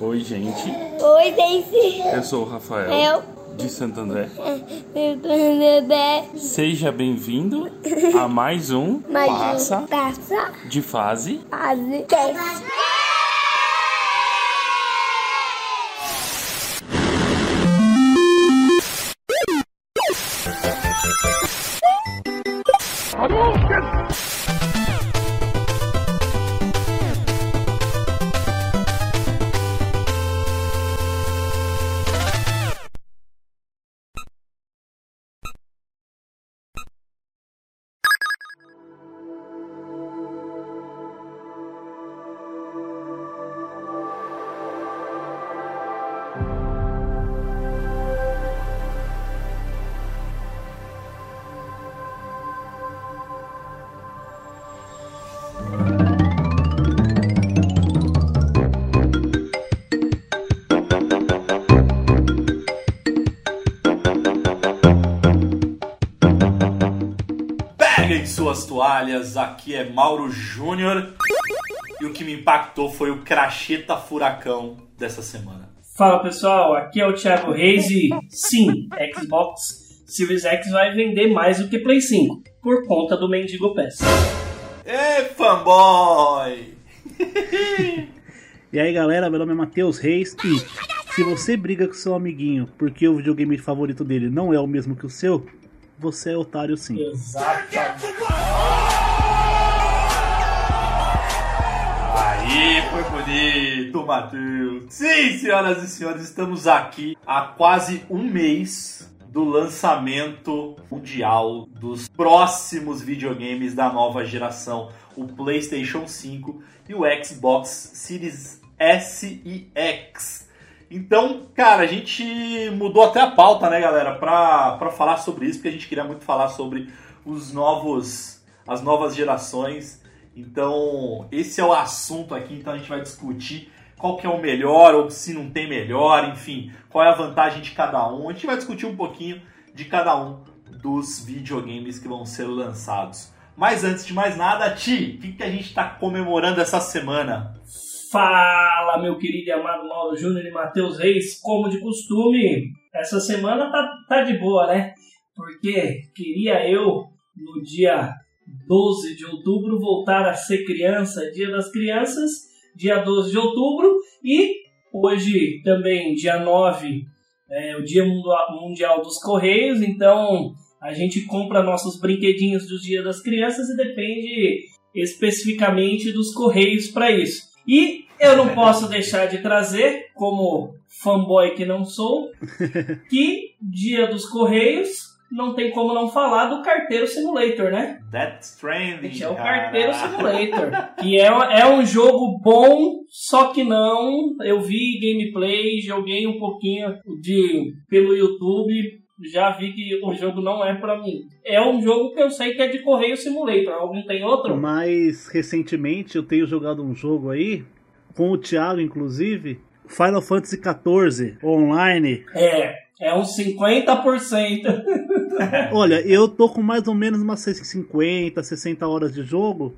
Oi, gente. Oi, Daisy. Eu sou o Rafael, Eu. de Santo André. Bebê. Seja bem-vindo a mais um Mais Passa um passa de Fase. fase teste. Toalhas, aqui é Mauro Júnior. E o que me impactou foi o cracheta furacão dessa semana. Fala pessoal, aqui é o Thiago Reis e sim, Xbox Series X vai vender mais do que Play 5 por conta do Mendigo Pass. Ê, fanboy! E aí galera, meu nome é Matheus Reis e se você briga com seu amiguinho porque o videogame favorito dele não é o mesmo que o seu, você é otário sim. Aí, foi bonito, Matheus. Sim, senhoras e senhores, estamos aqui há quase um mês do lançamento mundial dos próximos videogames da nova geração, o PlayStation 5 e o Xbox Series S e X. Então, cara, a gente mudou até a pauta, né, galera, pra falar sobre isso, porque a gente queria muito falar sobre os novos, as novas gerações. Então, esse é o assunto aqui, então a gente vai discutir qual que é o melhor, ou se não tem melhor, enfim, qual é a vantagem de cada um. A gente vai discutir um pouquinho de cada um dos videogames que vão ser lançados. Mas antes de mais nada, Ti, o que, que a gente está comemorando essa semana? Fala meu querido e amado Mauro Júnior e Matheus Reis, como de costume, essa semana tá, tá de boa, né? Porque queria eu, no dia 12 de outubro, voltar a ser criança, dia das crianças, dia 12 de outubro, e hoje também, dia 9, é o dia Mundial- dos Correios, então a gente compra nossos brinquedinhos do dia das crianças e depende especificamente dos Correios para isso. E eu não posso deixar de trazer, como fanboy que não sou, que dia dos Correios não tem como não falar do Carteiro Simulator, né? Death Stranding. Gente, é o cara. Carteiro Simulator. Que é, é um jogo bom, só que não. Eu vi gameplay, joguei um pouquinho de pelo YouTube. Já vi que o jogo não é pra mim. É um jogo que eu sei que é de Correio Simulator. Algum tem outro? Mas recentemente eu tenho jogado um jogo aí, com o Thiago inclusive, Final Fantasy XIV online. É, é uns 50%. Olha, eu tô com mais ou menos umas 50, 60 horas de jogo.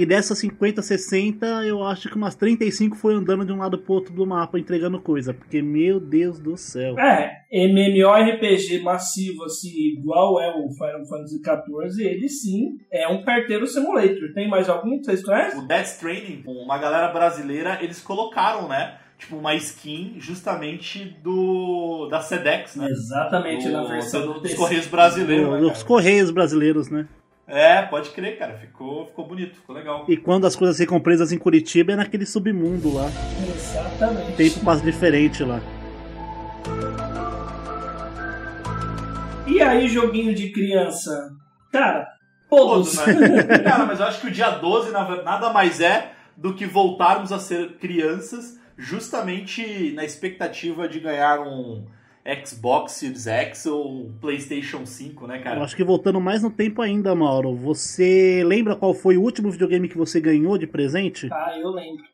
E dessas 50, 60, eu acho que umas 35 foi andando de um lado pro outro do mapa entregando coisa. Porque, meu Deus do céu. É, MMORPG massivo, assim, igual é o Final Fantasy XIV, ele sim é um carteiro simulator. Tem mais algum que vocês conhecem? O Death Stranding, uma galera brasileira, eles colocaram, né? Tipo, uma skin justamente do da Sedex, né? Exatamente, Do- na versão do dos. Correios brasileiros, né, Os cara? Correios brasileiros, né? É, pode crer, cara. Ficou, ficou bonito, ficou legal. E quando as coisas ficam presas em Curitiba é naquele submundo lá. Exatamente. Tempo passa diferente lá. E aí, joguinho de criança? Cara, todos. Todos, né? Cara, mas eu acho que o dia 12 na verdade, nada mais é do que voltarmos a ser crianças, justamente na expectativa de ganhar um Xbox Series X ou PlayStation 5, né, Eu cara? acho que voltando mais no tempo ainda, Mauro. Você lembra qual foi o último videogame que você ganhou de presente? Ah, eu lembro.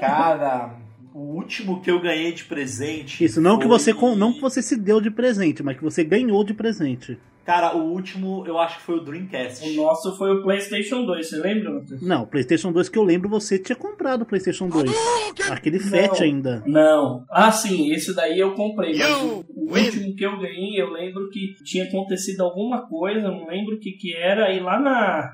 Cara, o último que eu ganhei de presente. Isso, não que foi- você com- não que você se deu de presente, mas que você ganhou de presente. Cara, o último eu acho que foi o Dreamcast. O nosso foi o PlayStation 2, você lembra, Matheus? Não, o PlayStation 2 que eu lembro, você tinha comprado o PlayStation 2. Aquele Fat Não. ainda. Não. Ah, sim, esse daí eu comprei. Mas o, o último que eu ganhei, eu lembro que tinha acontecido alguma coisa, não lembro o que que era, e lá na,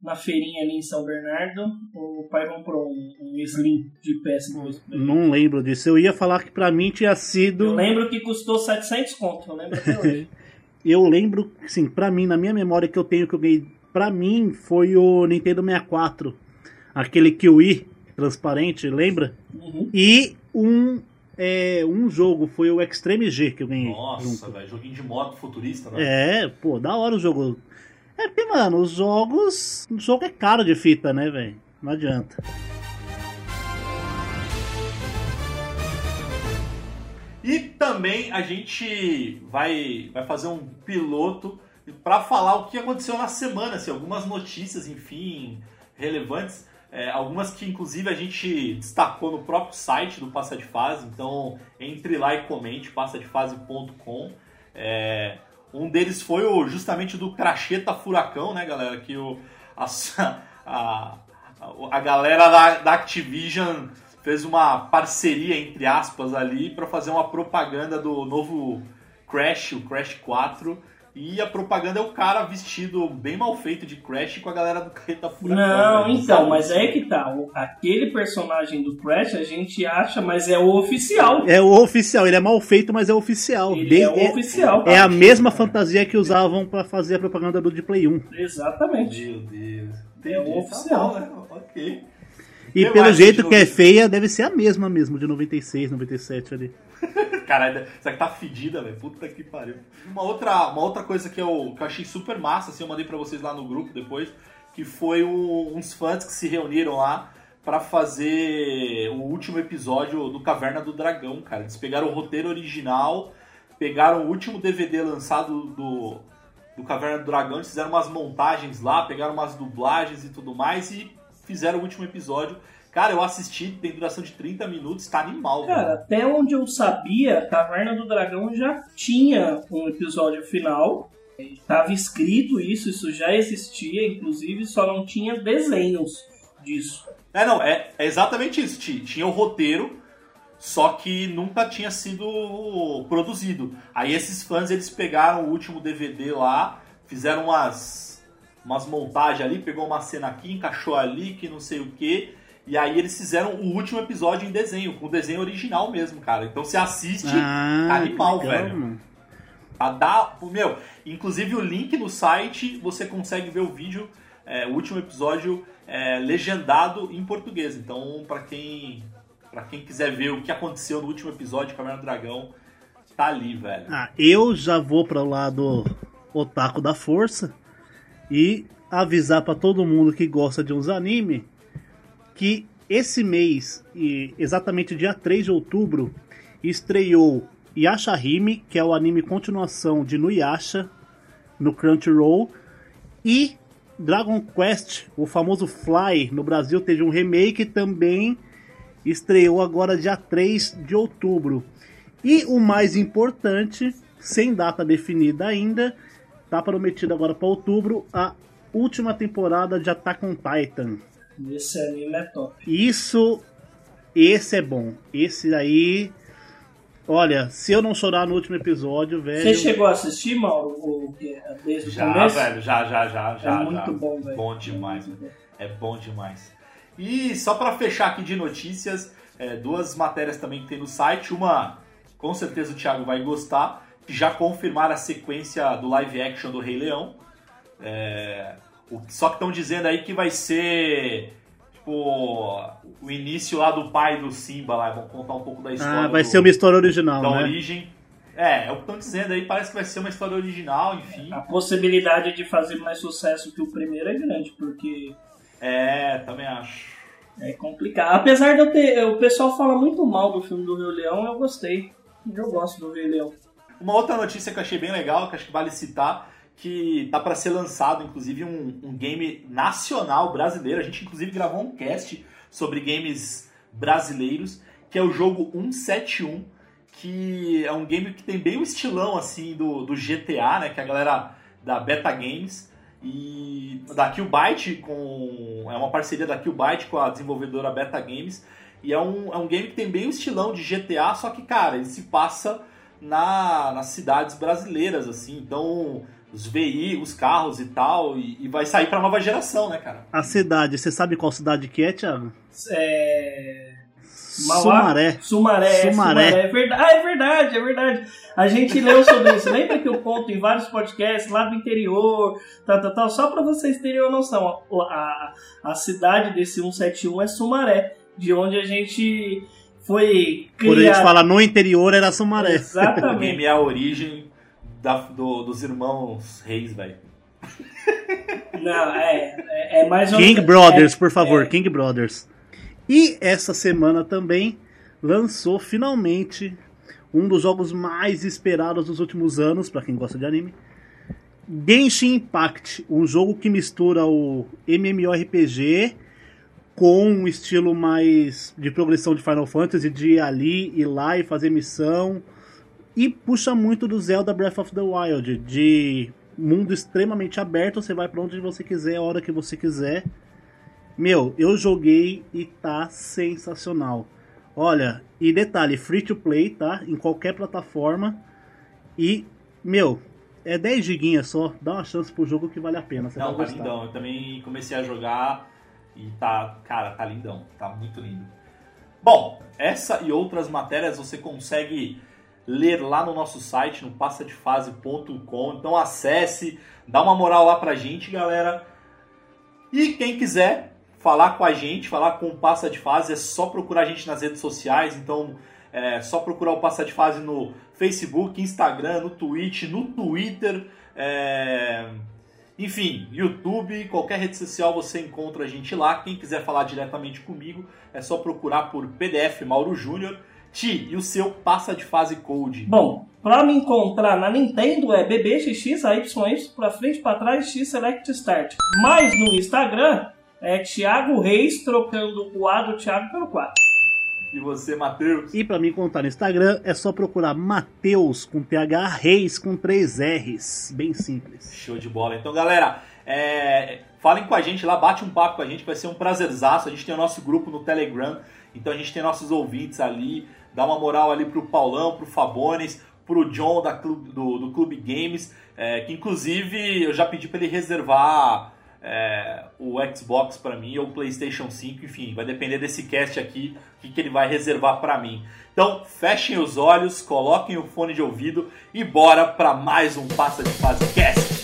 na feirinha ali em São Bernardo, o pai comprou um, um Slim de PS2. pra ele. Não lembro disso. Eu ia falar que pra mim tinha Eu sido. lembro que custou 700 conto, eu lembro até hoje. Eu lembro, sim, pra mim, na minha memória que eu tenho que eu ganhei, pra mim foi o Nintendo 64. Aquele Kiwi transparente, lembra? Uhum. E um é, um jogo, foi o Extreme G que eu ganhei. Nossa, velho, joguinho de moto futurista, né? É, pô, da hora o jogo. É porque, mano, os jogos. O jogo é caro de fita, né, velho? Não adianta. E também a gente vai, vai fazer um piloto para falar o que aconteceu na semana, assim, algumas notícias, enfim, relevantes. É, algumas que inclusive a gente destacou no próprio site do Passa de Fase, então entre lá e comente, passadefase.com. É, um deles foi o, justamente do Cracheta Furacão, né, galera? Que o, a, a, a galera da, da Activision fez uma parceria, entre aspas, ali para fazer uma propaganda do novo Crash, o Crash 4. E a propaganda é o cara vestido bem mal feito de Crash com a galera do Carreta Furacão. Não, velho. então, Sabe? mas é que tá. Aquele personagem do Crash a gente acha, mas é o oficial. É o oficial, ele é mal feito, mas é oficial. Ele De- é o oficial. é a mesma fantasia que usavam pra fazer a propaganda do de Play 1. Exatamente. Meu Deus. É o Entendi. oficial. Tá bom, né? Ok. E Eu pelo jeito que que é feia, deve ser a mesma mesmo, de 96, 97 ali. Caralho, essa aqui tá fedida, velho. Puta que pariu. Uma outra, uma outra coisa que eu, que eu achei super massa, assim, eu mandei pra vocês lá no grupo depois, que foi o- uns fãs que se reuniram lá pra fazer o último episódio do Caverna do Dragão, cara. Eles pegaram o roteiro original, pegaram o último DVD lançado do, do Caverna do Dragão, eles fizeram umas montagens lá, pegaram umas dublagens e tudo mais e fizeram o último episódio. Cara, eu assisti, tem duração de 30 minutos, tá animal, Cara, velho. até onde eu sabia, Caverna do Dragão já tinha um episódio final. Estava escrito isso, isso já existia, inclusive só não tinha desenhos disso. É, não, é, é exatamente isso. Ti- Tinha o roteiro, só que nunca tinha sido produzido. Aí esses fãs, eles pegaram o último DVD lá, fizeram umas, umas montagens ali, pegou uma cena aqui, encaixou ali, que não sei o que. E aí eles fizeram o último episódio em desenho, com o desenho original mesmo, cara. Então você assiste, Ah, animal, que legal, velho. mano. a dar, meu, inclusive o link no site, você consegue ver o vídeo, é, o último episódio é, legendado em português. Então, pra quem para quem quiser ver o que aconteceu no último episódio de Caverna do Dragão, tá ali, velho. Ah, eu já vou para o lado otaku da força e avisar para todo mundo que gosta de uns anime que esse mês, e exatamente dia 3 de outubro, estreou Yashahime, que é o anime continuação de Nuyasha no Crunchyroll, e Dragon Quest, o famoso Fly, no Brasil teve um remake também estreou agora dia 3 de outubro. E o mais importante, sem data definida ainda, tá prometido agora para outubro a última temporada de Attack on Titan. Esse anime é top. Isso, esse é bom. Esse aí, olha, se eu não chorar no último episódio, velho. Você chegou a assistir, Mauro, o, que- desde o Já, começo? velho, já, já, já, já. é muito já. bom, velho. Bom demais, velho. É bom demais. E só pra fechar aqui de notícias, é, duas matérias também que tem no site. Uma, com certeza o Thiago vai gostar, já confirmaram a sequência do live action do Rei Leão. É, o- só que estão dizendo aí que vai ser tipo o início lá do pai do Simba lá. Vão contar um pouco da história. Ah, vai do- ser uma história original, da né? origem. É, é o que estão dizendo aí. Parece que vai ser uma história original, enfim. A possibilidade de fazer mais sucesso que o primeiro é grande, porque É, também acho. é complicado. Apesar de eu ter. O pessoal fala muito mal do filme do Rei Leão, eu gostei. Eu gosto do Rei Leão. Uma outra notícia que eu achei bem legal, que acho que vale citar, que tá para ser lançado, inclusive, um, um game nacional brasileiro. A gente, inclusive, gravou um cast sobre games brasileiros, que é o jogo 171, que é um game que tem bem o estilão, assim, do, do GTA, né? Que a galera da Beta Games e da Killbyte com é uma parceria da Killbyte com a desenvolvedora Beta Games e é um, é um game que tem bem o estilão de GTA, só que cara, ele se passa na, nas cidades brasileiras assim, então os VI, os carros e tal, e, e vai sair pra nova geração, né, cara? A cidade, você sabe qual cidade que é, Thiago? É... Mauá? Sumaré. Sumaré. é, Sumaré. É verdade, ah, é verdade, é verdade. A gente leu sobre isso. Lembra que eu conto em vários podcasts lá do interior, tal, tal, tal. Só pra vocês terem uma noção. A, a, a cidade desse 171 é Sumaré, de onde a gente foi Por a gente criado. falar no interior era Sumaré. O Exatamente. game é a origem da- do- dos irmãos reis, velho. Não, é, é, é mais ou King Brothers, é, por favor, é. King Brothers. E essa semana também lançou finalmente um dos jogos mais esperados dos últimos anos, pra quem gosta de anime. Genshin Impact, um jogo que mistura o MMORPG com um estilo mais de progressão de Final Fantasy, de ir ali, ir lá e fazer missão. E puxa muito do Zelda Breath of the Wild, de mundo extremamente aberto, você vai pra onde você quiser, a hora que você quiser. Meu, eu joguei e tá sensacional. Olha, e detalhe, free to play, tá? Em qualquer plataforma. E, meu, é 10 giguinhas só, dá uma chance pro jogo que vale a pena, você Não, vai tá gostar. Eu também comecei a jogar e tá, cara, tá lindão. Tá muito lindo. Bom, essa e outras matérias você consegue ler lá no nosso site, no passadefase.com. Então acesse, dá uma moral lá pra gente, galera. E quem quiser falar com a gente, falar com o Passa de Fase, é só procurar a gente nas redes sociais. Então é só procurar o Passa de Fase no Facebook, Instagram, no Twitch, no Twitter. é, Enfim, YouTube, qualquer rede social você encontra a gente lá. Quem quiser falar diretamente comigo, é só procurar por PDF Mauro Júnior. Ti, e o seu passa de fase code? Bom, pra me encontrar na Nintendo é BBXX, AYY, pra frente, pra trás, X Select Start. Mas no Instagram é Thiago Reis, trocando o A do Thiago pelo 4. E você, Matheus? E pra me contar no Instagram é só procurar Mateus com TH Reis com 3 R's. Bem simples. Show de bola. Então, galera, é, falem com a gente lá, bate um papo com a gente, vai ser um prazerzaço. A gente tem o nosso grupo no Telegram, então a gente tem nossos ouvintes ali. Dá uma moral ali pro Paulão, pro Fabones, pro John da Clube- do, do Clube Games, é, que inclusive eu já pedi pra ele reservar é, o Xbox pra mim ou o PlayStation 5, enfim, vai depender desse cast aqui, o que, que ele vai reservar pra mim. Então, fechem os olhos, coloquem o fone de ouvido e bora pra mais um Passa de Fase Cast.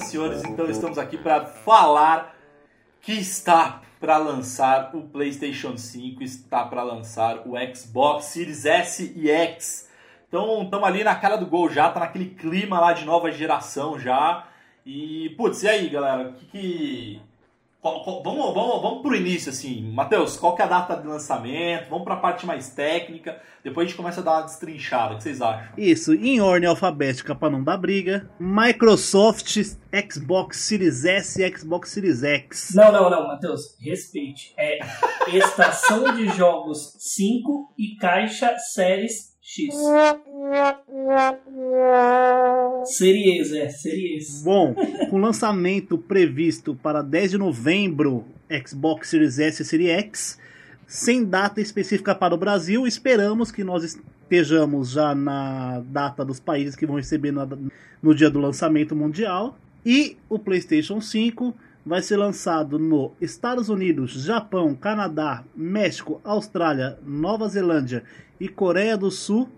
Senhoras e senhores, então estamos aqui para falar que está para lançar o PlayStation 5, está para lançar o Xbox Series S e X. Então, estamos ali na cara do gol já, tá naquele clima lá de nova geração já. E, putz, e aí, galera? O que que. Qual- qual- vamos, vamos, vamos pro início, assim. Matheus, qual que é a data de lançamento? Vamos pra parte mais técnica. Depois a gente começa a dar uma destrinchada. O que vocês acham? Isso, em ordem alfabética para não dar briga. Microsoft, Xbox Series S e Xbox Series X. Não, não, não, Matheus, respeite. É Estação de Jogos 5 e Caixa Séries X. Series, é, Series. Bom, com lançamento previsto para 10 de novembro, Xbox Series S e Series X, sem data específica para o Brasil. Esperamos que nós estejamos já na data dos países que vão receber no, no dia do lançamento mundial. E o PlayStation 5 vai ser lançado no Estados Unidos, Japão, Canadá, México, Austrália, Nova Zelândia e Coreia do Sul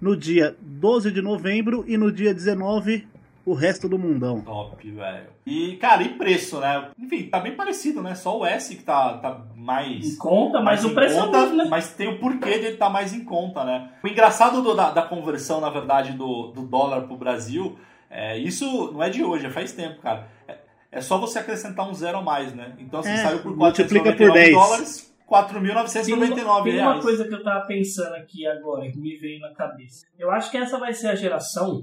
no dia 12 de novembro e no dia 19 o resto do mundão. Top, velho. E, cara, e preço, né? Enfim, tá bem parecido, né? Só o S que tá, tá mais. Em conta, mas mais o em preço conta, é o mesmo, né? Mas tem o porquê de ele estar mais em conta, né? O engraçado do- da, da conversão, na verdade, do, do dólar pro Brasil, é, isso não é de hoje, é faz tempo, cara. É, é só você acrescentar um zero a mais, né? Então, assim, É, saiu por multiplica 499 por 10. dólares, Tem 4.999 uma, tem uma reais. coisa que eu tava pensando aqui agora, que me veio na cabeça. Eu acho que essa vai ser a geração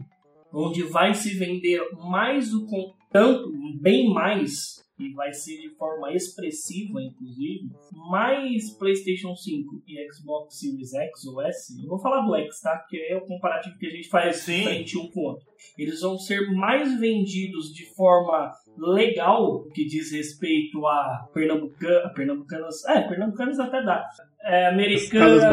onde vai se vender mais o tanto, bem mais, e vai ser de forma expressiva, inclusive, mais PlayStation 5 e Xbox Series X ou S. Eu vou falar do X, tá? Porque é o comparativo que a gente faz Sim. frente um com o outro. Eles vão ser mais vendidos de forma legal, que diz respeito a Pernambucanas, Pernambucanas, é, Pernambucanas até dá. É, americanas.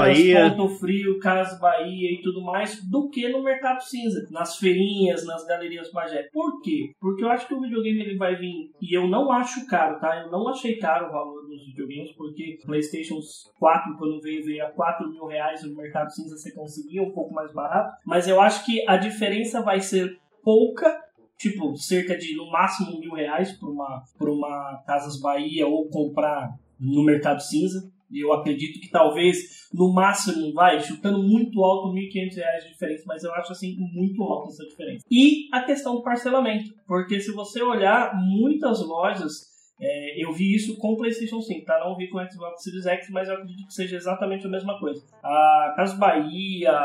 Ponto Frio, Casas Bahia e tudo mais, do que no mercado cinza, nas feirinhas, nas galerias Bagé. Por quê? Porque eu acho que o videogame ele vai vir, e eu não acho caro, tá? Eu não achei caro o valor dos videogames, porque PlayStation 4, quando veio, veio a 4 mil reais no mercado cinza, você conseguia um pouco mais barato, mas eu acho que a diferença vai ser pouca, tipo, cerca de no máximo mil reais por uma, por uma Casas Bahia ou comprar no mercado cinza. Eu acredito que talvez, no máximo, vai, chutando muito alto, 1.500 reais de diferença, mas eu acho assim muito alta essa diferença. E a questão do parcelamento, porque se você olhar muitas lojas, é, eu vi isso com o PlayStation 5, tá? Não vi com o Xbox Series X, mas eu acredito que seja exatamente a mesma coisa. A Casas Bahia,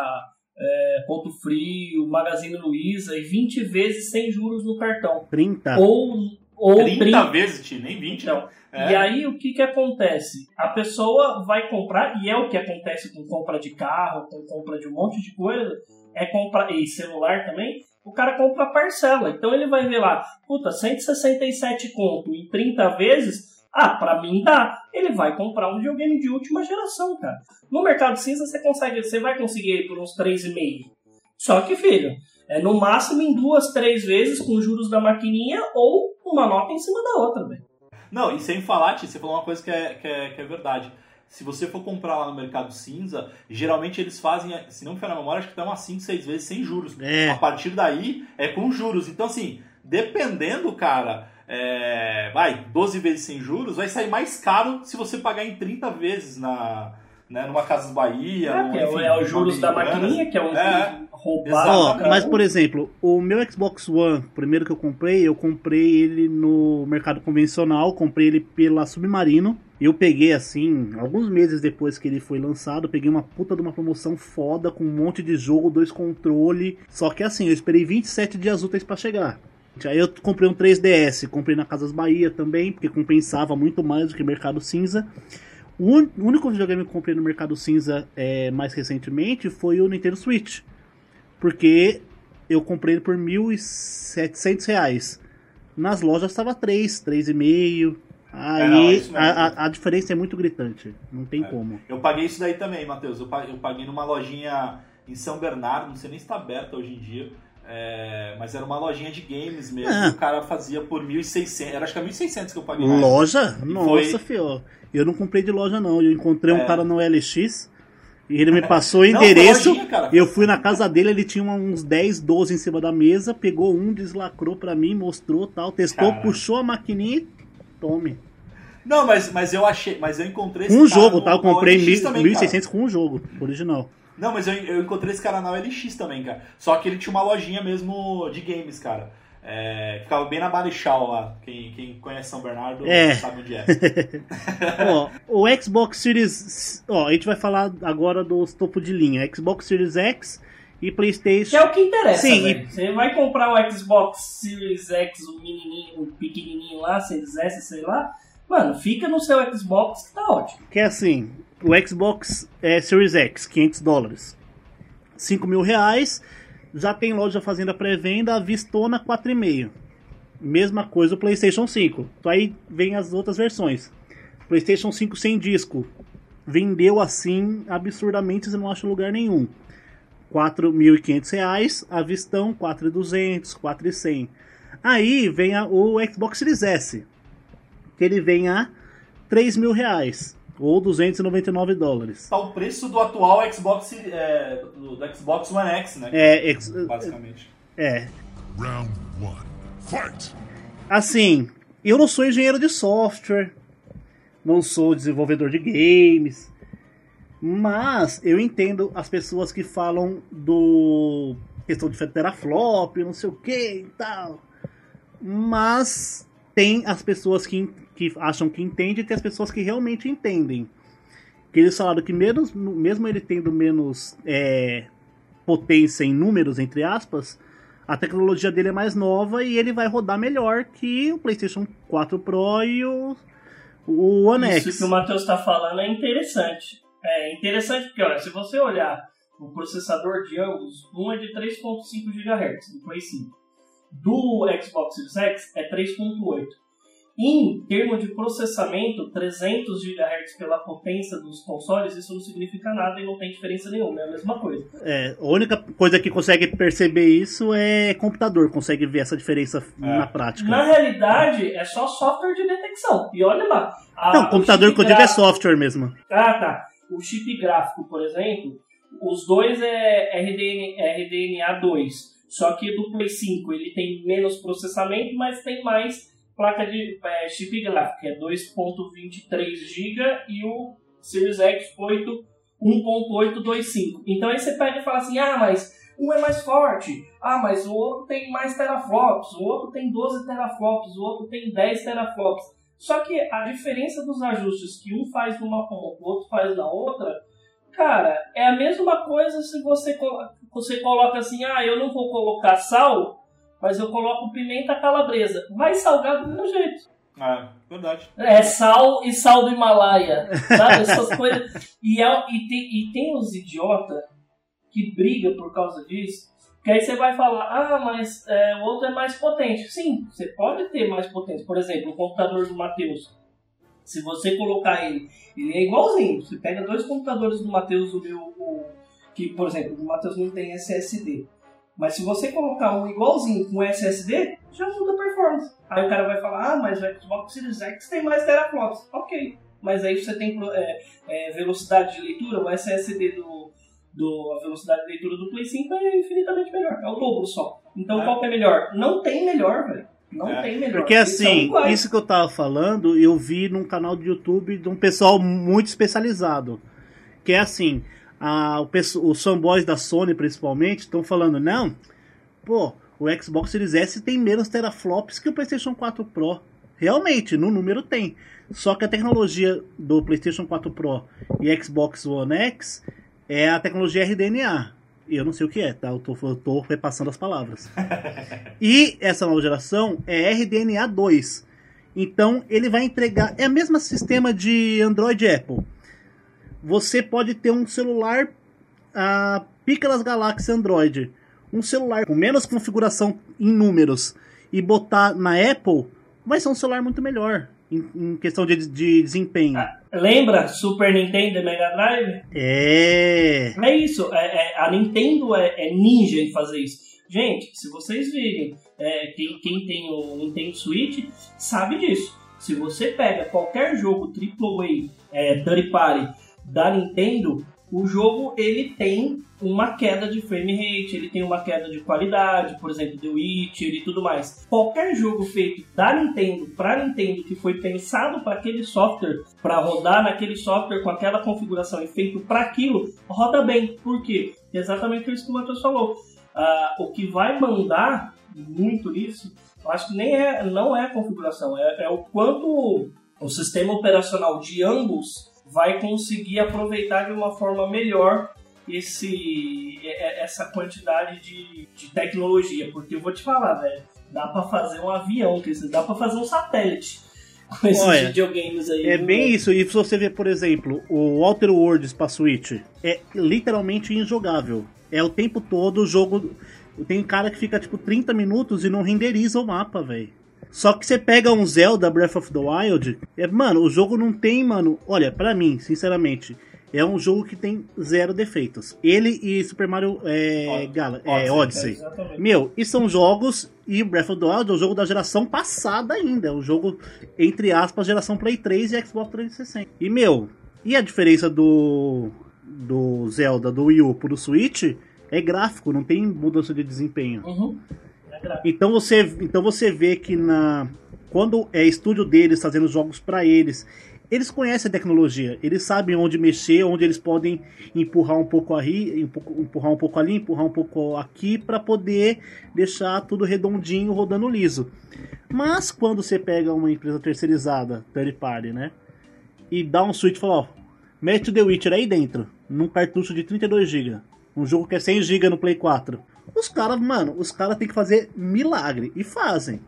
é, Ponto Frio, Magazine Luiza, e 20 vezes sem juros no cartão. 30. Ou, ou 30, 30 vezes, tio, nem 20. então, É. E aí o que que acontece? A pessoa vai comprar, e é o que acontece com compra de carro, com compra de um monte de coisa, é comprar, e celular também, o cara compra parcela. Então ele vai ver lá, puta, 167 conto em 30 vezes, ah, pra mim dá. Ele vai comprar um videogame de última geração, cara. No mercado cinza você consegue, você vai conseguir por uns 3,5. Só que, filho, é no máximo em duas, três vezes com juros da maquininha ou uma nota em cima da outra, velho. Não, e sem falar, Ti, você falou uma coisa que é, que é, que é verdade. Se você for comprar lá no Mercado Cinza, geralmente eles fazem, se não me falha a memória, acho que dá umas 5, 6 vezes sem juros. É. A partir daí é com juros. Então, assim, dependendo, cara, é, vai, 12 vezes sem juros, vai sair mais caro se você pagar em 30 vezes na, né, numa Casas Bahia. É, é, o- enfim, é os juros da maquininha, que é um É. roubado. Mas por exemplo, o meu Xbox One, o primeiro que eu comprei, eu comprei ele no mercado convencional, comprei ele pela Submarino. Eu peguei assim, alguns meses depois que ele foi lançado, peguei uma puta de uma promoção foda com um monte de jogo, dois controle. Só que assim, eu esperei 27 dias úteis pra chegar. Aí eu comprei um 3DS, comprei na Casas Bahia também, porque compensava muito mais do que Mercado Cinza. O único videogame que eu comprei no Mercado Cinza é, mais recentemente foi o Nintendo Switch. Porque eu comprei ele por 1.700 reais. Nas lojas estava 3, 3,5. É, não, é Aí isso mesmo. a, a- diferença é muito gritante. Não tem como. Eu paguei isso daí também, Matheus. Eu paguei numa lojinha em São Bernardo, não sei nem se está aberta hoje em dia. É, mas era uma lojinha de games mesmo. Ah. O cara fazia por 1.600. Era acho que é 1.600 que eu paguei. Loja? E Nossa, foi- fio. Eu não comprei de loja, não. Eu encontrei um É. cara no LX. E ele me passou o Não, endereço. lojinha, cara. eu fui na casa dele, ele tinha uns 10, 12 em cima da mesa, pegou um, deslacrou pra mim, mostrou tal, testou, Caralho. puxou a maquininha e tome. Não, mas, mas eu achei, mas eu encontrei um jogo, tá? Eu comprei OLX mil- também, 1.600 com um jogo, original. Não, mas eu, eu encontrei esse cara na OLX também, cara. Só que ele tinha uma lojinha mesmo de games, cara. É, ficava bem na Marechal lá. Quem, quem conhece São Bernardo É. sabe onde é. ó, o Xbox Series. Ó, a gente vai falar agora dos topo de linha: Xbox Series X e Que PlayStation. é o que interessa, Sim, velho. Você vai comprar o Xbox Series X, o menininho, o pequenininho lá, Series S, sei lá. Mano, fica no seu Xbox que tá ótimo. Que é assim: o Xbox é, Series X, 500 dólares. 5 mil reais. Já tem loja fazendo a pré-venda, Vistona 4,5. Mesma coisa o PlayStation 5. Então aí vem as outras versões. PlayStation 5 sem disco, vendeu assim absurdamente, você não acha lugar nenhum. 4.500 reais, a Vistão 4.200, 4.100. Aí vem a- o Xbox Series S, que ele vem a 3 mil reais, ou 299 dólares. Tá o preço do atual Xbox, é, do, do Xbox One X, né? É, ex- Basicamente. é, Round one. Fight! assim, eu não sou engenheiro de software, não sou desenvolvedor de games, mas eu entendo as pessoas que falam do questão de teraflop, não sei o que e tal. Mas tem as pessoas que, que acham que entendem e tem as pessoas que realmente entendem. Que eles falaram que menos, mesmo ele tendo menos é, potência em números, entre aspas, a tecnologia dele é mais nova e ele vai rodar melhor que o PlayStation 4 Pro e o, o One Isso X. que o Matheus está falando é interessante. É interessante porque, olha, se você olhar o processador de ambos, um é de 3.5 GHz, do Play 5. Do Xbox Series X é 3.8. Em termos de processamento, 300 GHz pela potência dos consoles, isso não significa nada e não tem diferença nenhuma, é a mesma coisa. É, a única coisa que consegue perceber isso é computador, consegue ver essa diferença na prática. Na realidade, é só software de detecção. E olha lá. a- Não, o computador que eu digo é software mesmo. Ah, tá. O chip gráfico, por exemplo, os dois é RDN, RDNA 2. Só que do Play 5 ele tem menos processamento, mas tem mais placa de é, chip gráfico, é 2.23 GB e o Series X 8 1.825. Então aí você pega e fala assim: "Ah, mas um é mais forte. Ah, mas o outro tem mais teraflops, o outro tem 12 teraflops, o outro tem 10 teraflops". Só que a diferença dos ajustes que um faz numa ponta, o outro faz na outra, cara, é a mesma coisa se você, você coloca assim, ah, eu não vou colocar sal, mas eu coloco pimenta calabresa. Vai salgar do mesmo jeito. É, verdade. É sal e sal do Himalaia, sabe? Essas coisas. E, é- e tem, e tem uns idiotas que brigam por causa disso. Que aí você vai falar, ah, mas é, o outro é mais potente. Sim, você pode ter mais potência. Por exemplo, o computador do Matheus. Se você colocar ele, ele é igualzinho. Você pega dois computadores do Matheus, o meu. o- que, por exemplo, o Matheus não tem SSD. Mas se você colocar um igualzinho com SSD, já muda a performance. Aí o cara vai falar, ah, mas o Xbox Series X tem mais teraflops. Ok. Mas aí você tem é, é, velocidade de leitura, o SSD do, do. A velocidade de leitura do Play 5 é infinitamente melhor. É o dobro só. Então É. qual que é melhor? Não tem melhor, velho. Não É. tem melhor. Porque são assim, isso que eu tava falando, eu vi num canal do YouTube de um pessoal muito especializado. Que é assim, a, o os fanboys da Sony principalmente estão falando, não, pô, o Xbox Series S tem menos teraflops que o PlayStation 4 Pro. Realmente, no número tem. Só que a tecnologia do PlayStation 4 Pro e Xbox One X é a tecnologia RDNA. Eu não sei o que é, tá? Eu tô, eu tô repassando as palavras. E essa nova geração é RDNA 2. Então ele vai entregar. É o mesmo sistema de Android e Apple. Você pode ter um celular a pica das galáxias Android. Um celular com menos configuração em números e botar na Apple, vai ser um celular muito melhor em, em questão de, de desempenho. Lembra Super Nintendo e Mega Drive? É. É isso, é- é- a Nintendo é, é ninja em fazer isso. Gente, se vocês virem, é, quem, quem tem o Nintendo Switch sabe disso. Se você pega qualquer jogo AAA, é, third party da Nintendo, o jogo ele tem uma queda de frame rate, ele tem uma queda de qualidade, por exemplo, The Witcher e tudo mais. Qualquer jogo feito da Nintendo para Nintendo que foi pensado para aquele software, para rodar naquele software com aquela configuração e feito para aquilo, roda bem. Por quê? Exatamente isso que o Matheus falou. Ah, o que vai mandar muito nisso, eu acho que nem é, não é a configuração, é, é o quanto o sistema operacional de ambos vai conseguir aproveitar de uma forma melhor esse, essa quantidade de, de tecnologia. Porque eu vou te falar, velho, dá pra fazer um avião, dá pra fazer um satélite com esses Olha, videogames aí. É bem velho? isso. E se você ver, por exemplo, o Outer Worlds pra Switch, é literalmente injogável. É o tempo todo o jogo. Tem cara que fica tipo 30 minutos e não renderiza o mapa, velho. Só que você pega um Zelda Breath of the Wild, é, mano, o jogo não tem, mano. Olha, pra mim, sinceramente, é um jogo que tem zero defeitos. Ele e Super Mario é, Gala, é, Odyssey. Exatamente. Meu, e são jogos. E Breath of the Wild é um jogo da geração passada ainda. É um jogo, entre aspas, geração Play 3 e Xbox 360. E, meu, e a diferença do. Do Zelda, do Wii U pro Switch é gráfico, não tem mudança de desempenho. Uhum. Então você, então você vê que na quando é estúdio deles fazendo jogos pra eles, eles conhecem a tecnologia, eles sabem onde mexer, onde eles podem empurrar um pouco ali, empurrar um pouco ali, empurrar um pouco aqui pra poder deixar tudo redondinho, rodando liso. Mas quando você pega uma empresa terceirizada, third party, né, e dá um switch fala, ó, mete o The Witcher aí dentro, num cartucho de 32 GB, um jogo que é 100 GB no Play 4. Os caras, mano, os caras têm que fazer milagre e fazem.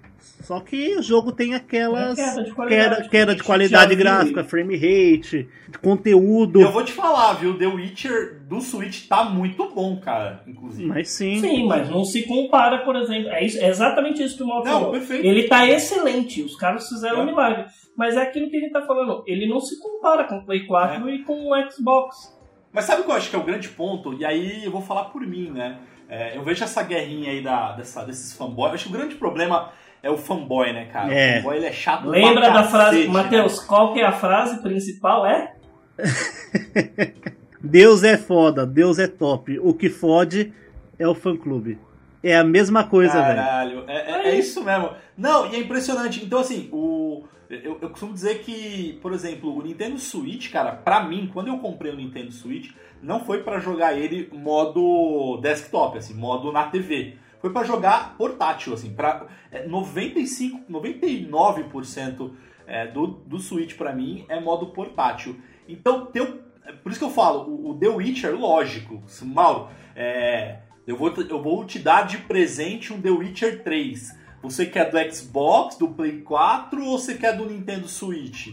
Só que o jogo tem aquelas É queda de qualidade, queda, que queda de qualidade viu. gráfica, frame rate, conteúdo. E eu vou te falar, viu? The Witcher do Switch tá muito bom, cara, inclusive. Mas sim. Sim, mas não se compara, por exemplo. É, isso- é exatamente isso que o Não, falou. perfeito. Ele tá excelente, os caras fizeram É. um milagre. Mas é aquilo que a gente tá falando, ele não se compara com o Play 4 e com o Xbox. Mas sabe o que eu acho que é o grande ponto? E aí eu vou falar por mim, né? É, eu vejo essa guerrinha aí da, dessa, desses fanboys. Eu acho que o grande problema é o fanboy, né, cara? É. O fanboy ele é chato Lembra da frase, Matheus, né? qual que é a frase principal? É? Deus é foda, Deus é top. O que fode é o fã clube. É a mesma coisa, velho. Caralho, é, é- é isso mesmo. Não, e é impressionante. Então, assim, o, eu, eu costumo dizer que, por exemplo, o Nintendo Switch, cara, pra mim, quando eu comprei o Nintendo Switch, não foi pra jogar ele modo desktop, assim, modo na TV. Foi pra jogar portátil, assim, pra é, 95, 99% é, do, do Switch pra mim é modo portátil. Então, teu, é por isso que eu falo, o, o The Witcher, lógico, Mauro, é, eu, vou, eu vou te dar de presente um The Witcher 3. Você quer do Xbox, do Play 4 ou você quer do Nintendo Switch?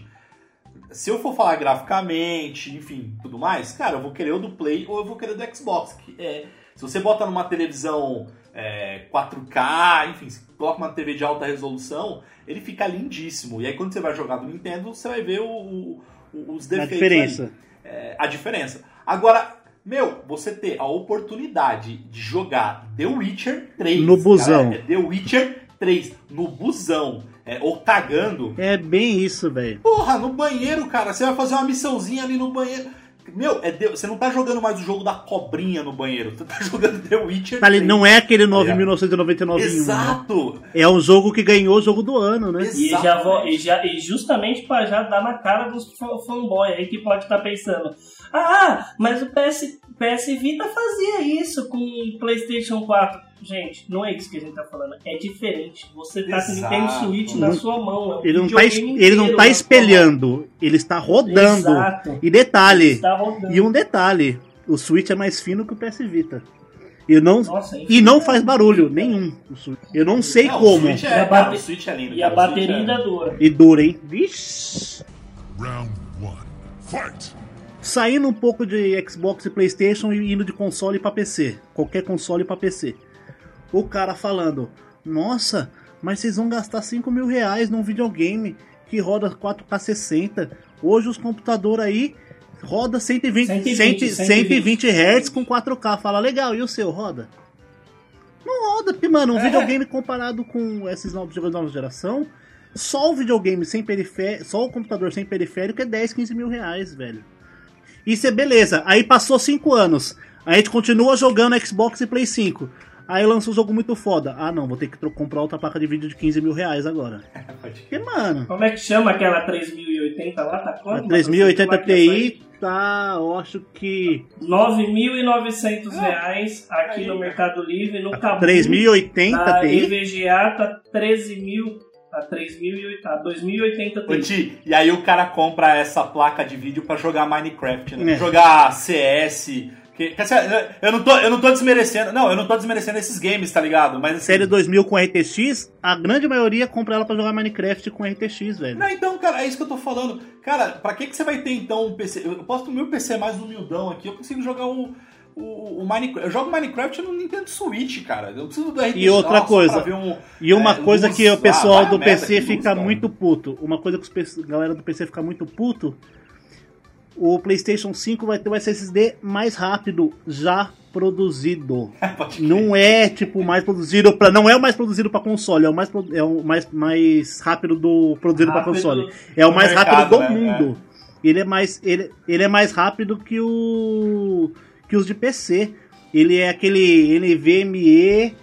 Se eu for falar graficamente, enfim, tudo mais, cara, eu vou querer o do Play ou eu vou querer do Xbox. Que é, se você bota numa televisão é, 4K, enfim, se coloca uma TV de alta resolução, ele fica lindíssimo. E aí quando você vai jogar do Nintendo, você vai ver o- o- o- os A defeitos. diferença. ali é, a diferença. Agora, meu, você ter a oportunidade de jogar The Witcher 3. No busão. cara, é The Witcher 3 no busão, é, ou cagando. É bem isso, velho. Porra, no banheiro, cara, você vai fazer uma missãozinha ali no banheiro. Meu, é você não tá jogando mais o jogo da cobrinha no banheiro, você tá jogando The Witcher Tá ali, 3. não é aquele ligado? 9.999 em um, né? Exato! É um jogo que ganhou o jogo do ano, né? E, já vou, e, já, e justamente pra já dar na cara dos fan- fanboy aí que pode estar pensando: Ah, mas o PS, PS Vita fazia isso com o PlayStation 4. Gente, não é isso que a gente tá falando. É diferente. Você tá com o. Nintendo Switch na Não- sua mão. é Ele não tá, ele não tá espelhando, ele está rodando. Exato. E detalhe, Está rodando. e um detalhe, o Switch é mais fino que o PS Vita. E não, Nossa, e não faz barulho nenhum. Eu não sei Não, como. O Switch E é, bate- o Switch é lindo. E a cara, Switch bateria é- ainda dura. E dura, hein? Vixe. Round one. Fight! Saindo um pouco de Xbox e Playstation e indo de console pra PC. Qualquer console pra PC. O cara falando, nossa, mas vocês vão gastar 5 mil reais num videogame que roda 4K 60. Hoje os computadores aí roda 120, 120, 120, 120 Hz com 4K. Fala, legal, e o seu roda? Não roda, porque, mano, um É. videogame comparado com esses novos jogos de nova geração, só o videogame sem periférico, só o computador sem periférico é 10, 15 mil reais, velho. Isso é beleza. Aí passou 5 anos. A gente continua jogando Xbox e Play 5. Aí lança um jogo muito foda. Ah, não, vou ter que comprar outra placa de vídeo de 15 mil reais agora. Pode Porque, mano, Como é que chama aquela 3080 lá? Tá a quanto? 3080 é que vai sair? Ti tá, eu acho que. 9.900 reais aqui aí, no. Mercado Livre, no Cabo. 3080 A Ti. EVGA tá 13 mil. Tá 3.000 tá 2.080 Ô, Ti, e aí o cara compra essa placa de vídeo pra jogar Minecraft, né? É. Jogar CS. Que, quer dizer, eu, não tô, eu não tô desmerecendo. Não, eu não tô desmerecendo esses games, tá ligado? Mas assim, Série 2000 com RTX, a grande maioria compra ela pra jogar Minecraft com RTX, velho. Não, então, cara, é isso que eu tô falando. Cara, pra que, que você vai ter então um PC? Eu posso o meu PC mais humildão aqui, eu consigo jogar um, o, o Minecraft. Eu jogo Minecraft no Nintendo Switch, cara. Eu preciso do RTS E outra só coisa, um, E uma é, coisa luz. que o Ah, pessoal vai a do PC fica cara. muito puto. Uma coisa que a galera do PC fica muito puto. O PlayStation 5 vai ter o SSD mais rápido já produzido. Crer. Não é tipo mais produzido para não é o mais produzido para console, é o mais é o mais, mais rápido do produzido para console. É o mais mercado, rápido do né? mundo. Ele é mais ele, ele é mais rápido que o que os de PC. Ele é aquele NVMe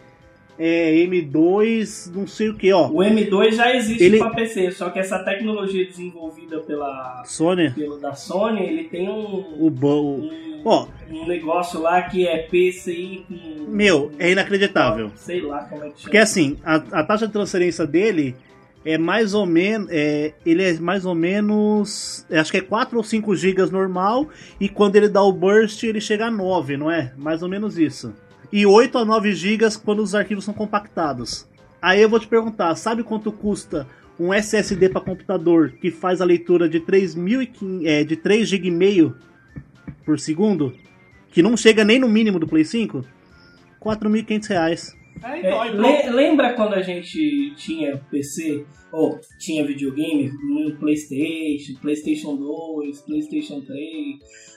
é, M2, não sei o que, ó. O M2 já existe Ele- para PC, só que essa tecnologia desenvolvida pela, Sony, pelo da Sony, ele tem um, o, bo- o um, ó, um negócio lá que é PCI com... meu, é inacreditável. Sei lá como é que chama. Porque assim, a, a taxa de transferência dele é mais ou menos. É, ele é mais ou menos. é, Acho que é 4 ou 5 GB normal. E quando ele dá o burst, ele chega a 9, não é? Mais ou menos isso. E 8 a 9 GB quando os arquivos são compactados. Aí eu vou te perguntar, sabe quanto custa um SSD para computador que faz a leitura de 3.500, é, de 3 GB por segundo? Que não chega nem no mínimo do Play 5? 4.500 reais. É, É, então, le- lembra quando a gente tinha PC, ou tinha videogame no Playstation, Playstation 2, Playstation 3?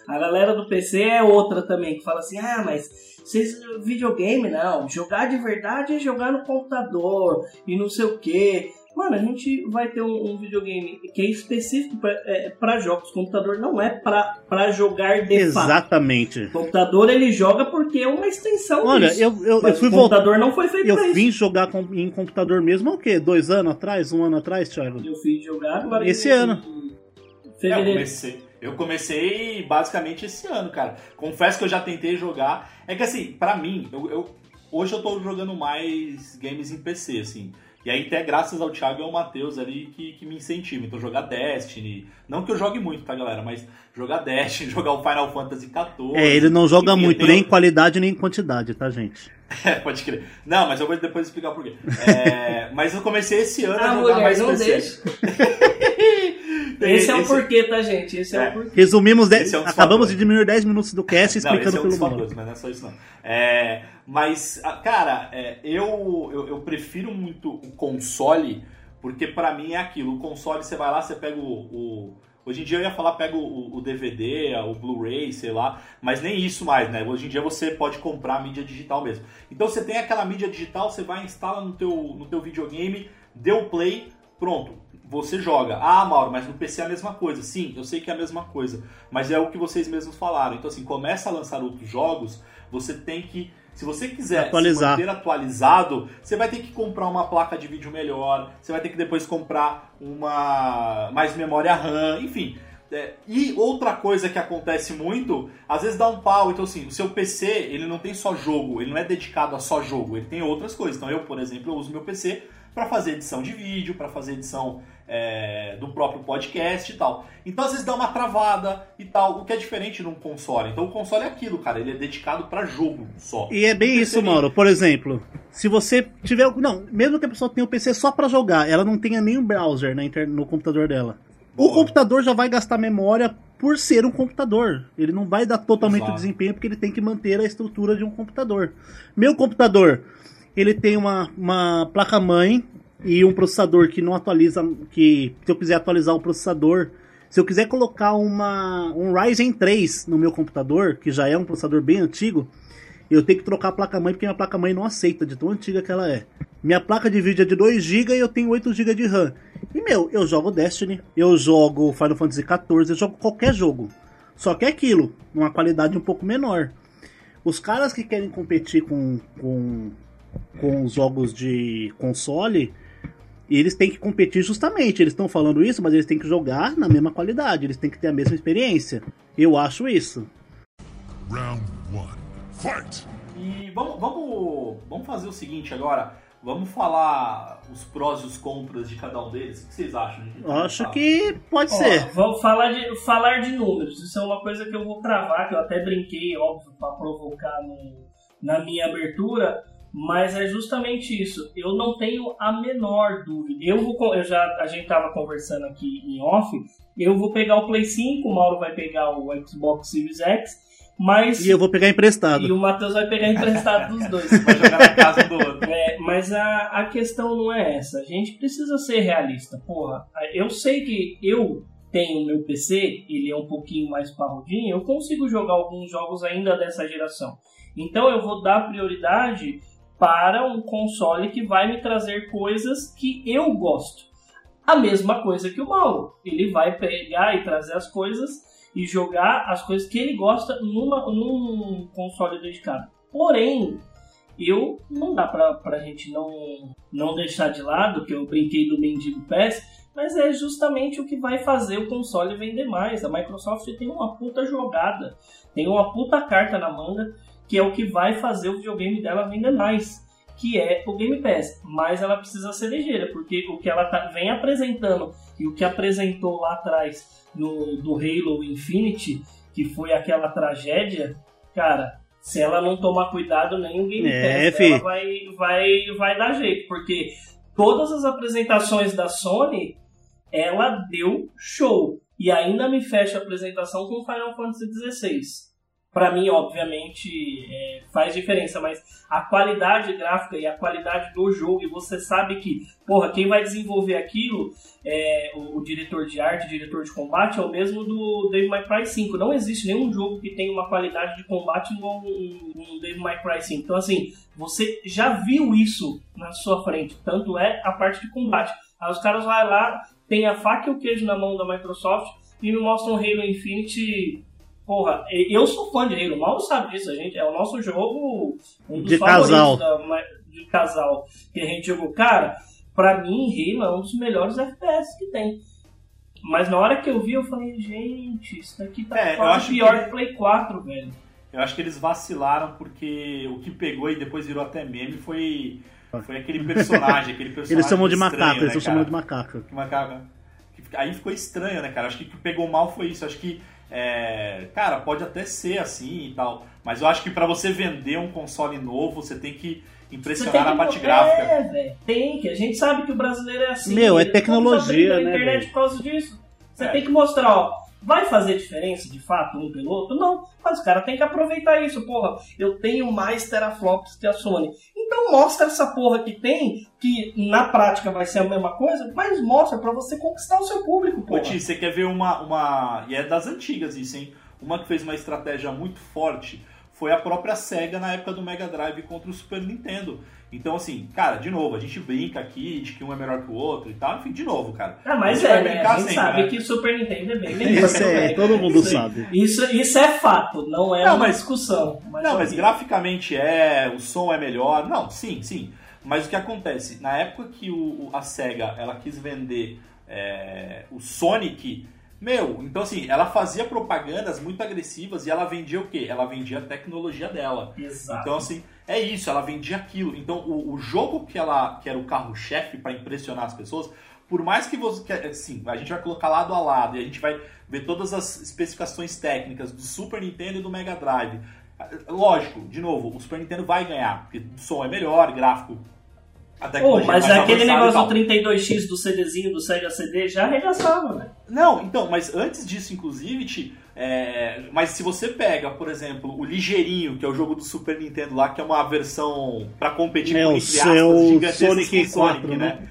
A galera do PC é outra também, que fala assim, ah, mas vocês, videogame não, jogar de verdade é jogar no computador e não sei o que. Mano, a gente vai ter um, um videogame que é específico pra, é, pra jogos. O computador não é pra, pra jogar de fato. Exatamente. O computador ele joga porque é uma extensão Olha, disso. eu, eu, eu fui o voltar. computador não foi feito pra Eu isso. vim jogar com- em computador mesmo há o quê? Dois anos atrás? Um ano atrás, Thiago? Eu fiz jogar agora Esse em- ano. em É, eu Fevereiro. comecei. Eu comecei basicamente esse ano, cara. Confesso que eu já tentei jogar. É que assim, pra mim, eu, eu- hoje eu tô jogando mais games em PC, assim. E aí até graças ao Thiago e ao Matheus ali que, que me incentivam. Então jogar Destiny. Não que eu jogue muito, tá, galera? Mas jogar Destiny, jogar o Final Fantasy XIV. É, ele não joga muito, tenho- nem em qualidade nem em quantidade, tá, gente? É, pode crer. Não, mas eu vou depois explicar por quê. É, mas eu comecei esse ano A a jogar mulher mais não PC. deixa. Esse é o Esse- porquê, tá, gente? Esse é, É. o porquê. Resumimos, dez- é um acabamos de diminuir 10 minutos do cast Não, esse explicando é um pelo fatores, mas não é só isso não. É, mas, ah, cara, é, eu, eu, eu prefiro muito o console, porque pra mim é aquilo. O console, você vai lá, você pega o... o- hoje em dia eu ia falar, pega o, o DVD, o Blu-ray, sei lá, mas nem isso mais, né? Hoje em dia você pode comprar a mídia digital mesmo. Então você tem aquela mídia digital, você vai, instala no teu, no teu videogame, deu play, pronto. Você joga. Ah, Mauro, mas no PC é a mesma coisa. Sim, eu sei que é a mesma coisa. Mas é o que vocês mesmos falaram. Então, assim, começa a lançar outros jogos, você tem que. Se você quiser Atualizar. manter atualizado, você vai ter que comprar uma placa de vídeo melhor, você vai ter que depois comprar uma mais memória RAM, enfim. É, e outra coisa que acontece muito, às vezes dá um pau. Então, assim, o seu PC, ele não tem só jogo, ele não é dedicado a só jogo, ele tem outras coisas. Então, eu, por exemplo, eu uso meu PC para fazer edição de vídeo, para fazer edição é, do próprio podcast e tal. Então, às vezes dá uma travada e tal, o que é diferente num console. Então, o console é aquilo, cara, ele é dedicado para jogo só. E é bem O isso, Mauro. Por exemplo, se você tiver. Não, mesmo que a pessoa tenha o PC só pra jogar, ela não tenha nenhum browser na inter... no computador dela. O Boa. computador já vai gastar memória por ser um computador. Ele não vai dar totalmente o Exato. desempenho porque ele tem que manter a estrutura de um computador. Meu computador, ele tem uma, uma placa-mãe e um processador que não atualiza. Que se eu quiser atualizar o processador, se eu quiser colocar uma, um Ryzen 3 no meu computador, que já é um processador bem antigo, eu tenho que trocar a placa-mãe porque minha placa-mãe não aceita de tão antiga que ela é. Minha placa de vídeo é de 2 GB e eu tenho 8 GB de RAM. E meu, eu jogo Destiny, eu jogo Final Fantasy XIV, eu jogo qualquer jogo. Só que é aquilo, numa qualidade um pouco menor. Os caras que querem competir com, com, com os jogos de console, eles têm que competir justamente. Eles estão falando isso, mas eles têm que jogar na mesma qualidade, eles têm que ter a mesma experiência. Eu acho isso. Round one. Fight! E vamos, vamos, vamos fazer o seguinte agora. Vamos falar os prós e os contras de cada um deles. O que vocês acham? gente? Eu acho que pode Ó, ser. Vamos falar de, falar de números. Isso é uma coisa que eu vou cravar, que eu até brinquei, óbvio, para provocar no- na minha abertura. Mas é justamente isso. Eu não tenho a menor dúvida. Eu vou, eu já, a gente tava conversando aqui em off. Eu vou pegar o Play 5, o Mauro vai pegar o Xbox Series X. Mas. E eu vou pegar emprestado. e o Matheus vai pegar emprestado dos dois. Vai jogar na casa do outro. É, mas a, a questão não é essa. A gente precisa ser realista. Porra, eu sei que eu tenho o meu PC, ele é um pouquinho mais parrudinho, eu consigo jogar alguns jogos ainda dessa geração. Então eu vou dar prioridade para um console que vai me trazer coisas que eu gosto. A mesma coisa que o Mauro. Ele vai pegar e trazer as coisas e jogar as coisas que ele gosta numa, num console dedicado. Porém, eu não dá pra, pra gente não, não deixar de lado, que eu brinquei do Mendigo Pass, mas é justamente o que vai fazer o console vender mais. A Microsoft tem uma puta jogada, tem uma puta carta na manga, que é o que vai fazer o videogame dela vender mais, que é o Game Pass. Mas ela precisa ser ligeira, porque o que ela tá, vem apresentando e o que apresentou lá atrás no, do Halo Infinite, que foi aquela tragédia, cara, se ela não tomar cuidado, nem o Game É, Pass fi. dela vai, vai, vai dar jeito, porque todas as apresentações da Sony, ela deu show. E ainda me fecha a apresentação com Final Fantasy XVI. Pra mim, obviamente, é, faz diferença, mas a qualidade gráfica e a qualidade do jogo, e você sabe que, porra, quem vai desenvolver aquilo, é, o, o diretor de arte, o diretor de combate, é o mesmo do Devil May Cry 5. Não existe nenhum jogo que tenha uma qualidade de combate igual um, um Devil May Cry 5. Então, assim, você já viu isso na sua frente, tanto é a parte de combate. Aí os caras vão lá, tem a faca e o queijo na mão da Microsoft e me mostram Halo Infinite. Porra, eu sou fã de Halo, mal sabe disso, a gente. É o nosso jogo, um dos De favoritos casal. da- de casal que a gente jogou. Cara, pra mim, Halo é um dos melhores FPS que tem. Mas na hora que eu vi, eu falei, gente, isso daqui tá É, quase pior que- que Play 4, velho. Eu acho que eles vacilaram porque o que pegou e depois virou até meme foi, foi aquele personagem, aquele personagem Eles chamam de estranho, macaco, né, eles estão chamando de macaco. Que macaco. Aí ficou estranho, né, cara? Acho que o que pegou mal foi isso. Acho que, é, cara, pode até ser assim e tal. Mas eu acho que pra você vender um console novo, você tem que impressionar tem na que parte mo- gráfica. É, velho. Tem que. A gente sabe que o brasileiro é assim. Meu, é tecnologia, a né, internet por causa disso. Você É. tem que mostrar, ó. Vai fazer diferença de fato pelo outro? Não. Mas o cara tem que aproveitar isso. Porra, eu tenho mais teraflops que a Sony. Então mostra essa porra que tem, que na prática vai ser a mesma coisa, mas mostra pra você conquistar o seu público, porra. Ti, você quer ver uma, uma. E é das antigas isso, hein? Uma que fez uma estratégia muito forte foi a própria SEGA na época do Mega Drive contra o Super Nintendo. Então, assim, cara, de novo, a gente brinca aqui de que um é melhor que o outro e tal. Enfim, de novo, cara. Ah, mas A gente é, vai né? brincar A gente sempre, sabe né? que Super Nintendo é bem melhor. Isso o é, todo mundo Sim. sabe. Isso, isso é fato, não é Não, uma mas- discussão. Mas Não, mas graficamente é, o som é melhor. Não, sim, sim. Mas o que acontece? Na época que o, o- a SEGA ela quis vender é, o Sonic, meu, então assim, ela fazia propagandas muito agressivas e ela vendia o quê? Ela vendia a tecnologia dela. Exato. Então, assim, é isso, ela vendia aquilo. Então, o, o jogo que ela que era o carro-chefe para impressionar as pessoas, por mais que você. que, Assim, a gente vai colocar lado a lado e a gente vai ver todas as especificações técnicas do Super Nintendo e do Mega Drive. Lógico, de novo, o Super Nintendo vai ganhar, porque o som é melhor, gráfico. Tecnologia mas aquele e negócio do 32X do CDzinho do Sega CD já arregaçava, velho. Não, então, mas antes disso, inclusive, Ti, é, mas se você pega, por exemplo, o Ligeirinho, que é o jogo do Super Nintendo lá, que é uma versão pra competir É, com o entre seu gigantescas Sonic com Sonic, 4, né?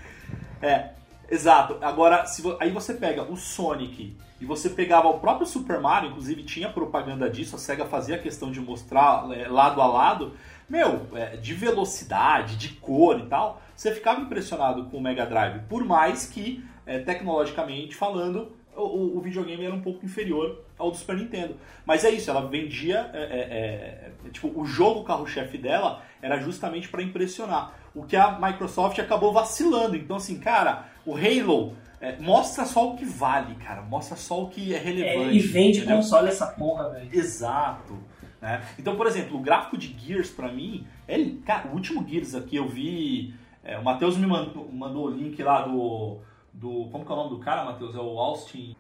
É, exato. Agora, se vo- aí você pega o Sonic e você pegava o próprio Super Mario, inclusive tinha propaganda disso, a SEGA fazia questão de mostrar é, lado a lado. Meu, é, de velocidade, de cor e tal, você ficava impressionado com o Mega Drive, por mais que, é, tecnologicamente falando, o, o- videogame era um pouco inferior ao do Super Nintendo. Mas é isso, ela vendia. é, é, é, tipo, o jogo carro-chefe dela era justamente para impressionar. O que a Microsoft acabou vacilando. Então, assim, cara, o Halo é, mostra só o que vale, cara. Mostra só o que é É, relevante. e vende entendeu? console essa porra, velho. Exato. Né? Então, por exemplo, o gráfico de Gears pra mim, é, cara, o último Gears aqui eu vi. é, o Matheus me mandou, mandou o link lá do, do. Como que é o nome do cara, Matheus? É o Austin.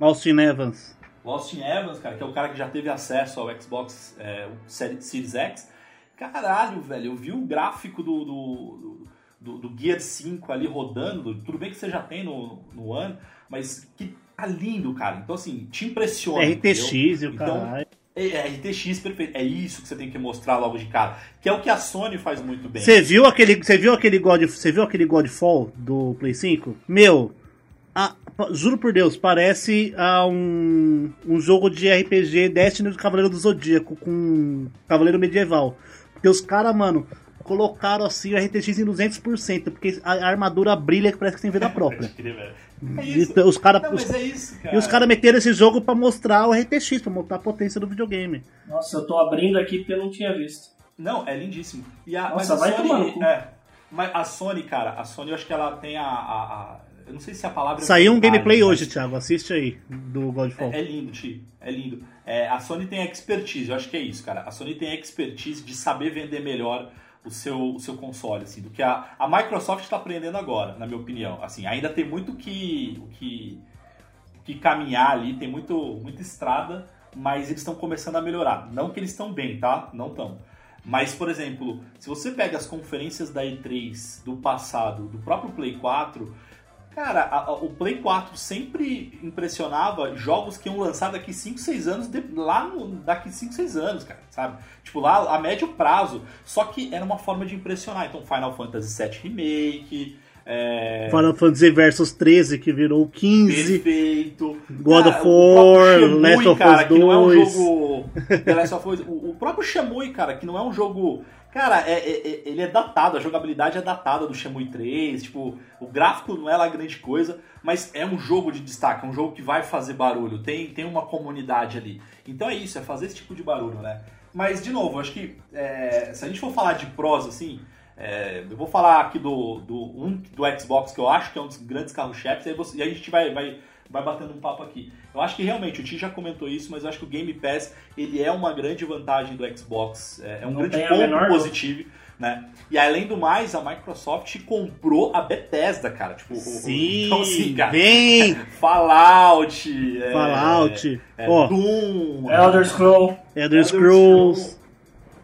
Austin Evans. O Austin Evans, cara, que é o cara que já teve acesso ao Xbox é, Series X. Caralho, velho, eu vi o gráfico do, do, do, do Gear 5 ali rodando. Tudo bem que você já tem no, no One, mas que tá lindo, cara. Então, assim, te impressiona. RTX e o entendeu? Então, caralho. É, é RTX perfeito. É isso que você tem que mostrar logo de cara. Que é o que a Sony faz muito bem. Você viu aquele, você viu aquele God, você viu aquele Godfall do Play 5? Meu, a- juro por Deus, parece a um, um jogo de RPG Destiny do Cavaleiro do Zodíaco com Cavaleiro Medieval. Porque os caras, mano, colocaram assim o RTX em 200%, porque a, a armadura brilha que parece que tem vida própria. Crer, velho. É isso. Então, os cara, Não, os- mas é isso, cara. e os caras meteram esse jogo pra mostrar o RTX, pra mostrar a potência do videogame. Nossa, eu tô abrindo aqui porque eu não tinha visto. Não, é lindíssimo. E a, Nossa, mas a vai tomar no Sony. cu. É, mas a Sony, cara, a Sony eu acho que ela tem a. a- a- eu não sei se a palavra. é Saiu um gameplay mas- hoje, Thiago, assiste aí, do Godfall. É, é lindo, Ti. É lindo. É, a Sony tem expertise, eu acho que é isso, cara. A Sony tem expertise de saber vender melhor o seu, o seu console, assim, do que a, a Microsoft está aprendendo agora, na minha opinião. Assim, ainda tem muito que, o que, que caminhar ali, tem muito, muita estrada, mas eles estão começando a melhorar. Não que eles estão bem, tá? Não estão. Mas, por exemplo, se você pega as conferências da E3 do passado, do próprio Play 4, cara, a- a- o Play 4 sempre impressionava jogos que iam lançar daqui 5, 6 anos, de- lá no, daqui 5, 6 anos, cara, sabe? Tipo, lá a médio prazo. Só que era uma forma de impressionar. Então, Final Fantasy VII Remake, é, Final Fantasy Versus 13, que virou 15. Perfeito. God of Cara, o próprio War, Last of cara, Us que não é um 2. jogo. The Last of Us, o, o próprio Shenmue, cara, que não é um jogo. Cara, é, é- é- ele é datado, a jogabilidade é datada do Shenmue 3, tipo, o gráfico não é lá grande coisa, mas é um jogo de destaque, é um jogo que vai fazer barulho, tem, tem uma comunidade ali. Então é isso, é fazer esse tipo de barulho, né? Mas, de novo, acho que é, se a gente for falar de prós, assim, é, eu vou falar aqui do, do, um, do Xbox, que eu acho que é um dos grandes carros-chefes, e, e a gente vai, vai, vai batendo um papo aqui. Eu acho que realmente, o Ti já comentou isso, mas eu acho que o Game Pass, ele é uma grande vantagem do Xbox, é, é um Não grande ponto menor positivo, né? E além do mais, a Microsoft comprou a Bethesda, cara. Tipo, Sim, então, assim, cara, vem! Fallout, é, Fallout. é, Ó, Doom, Elder Scroll. Elder Scrolls.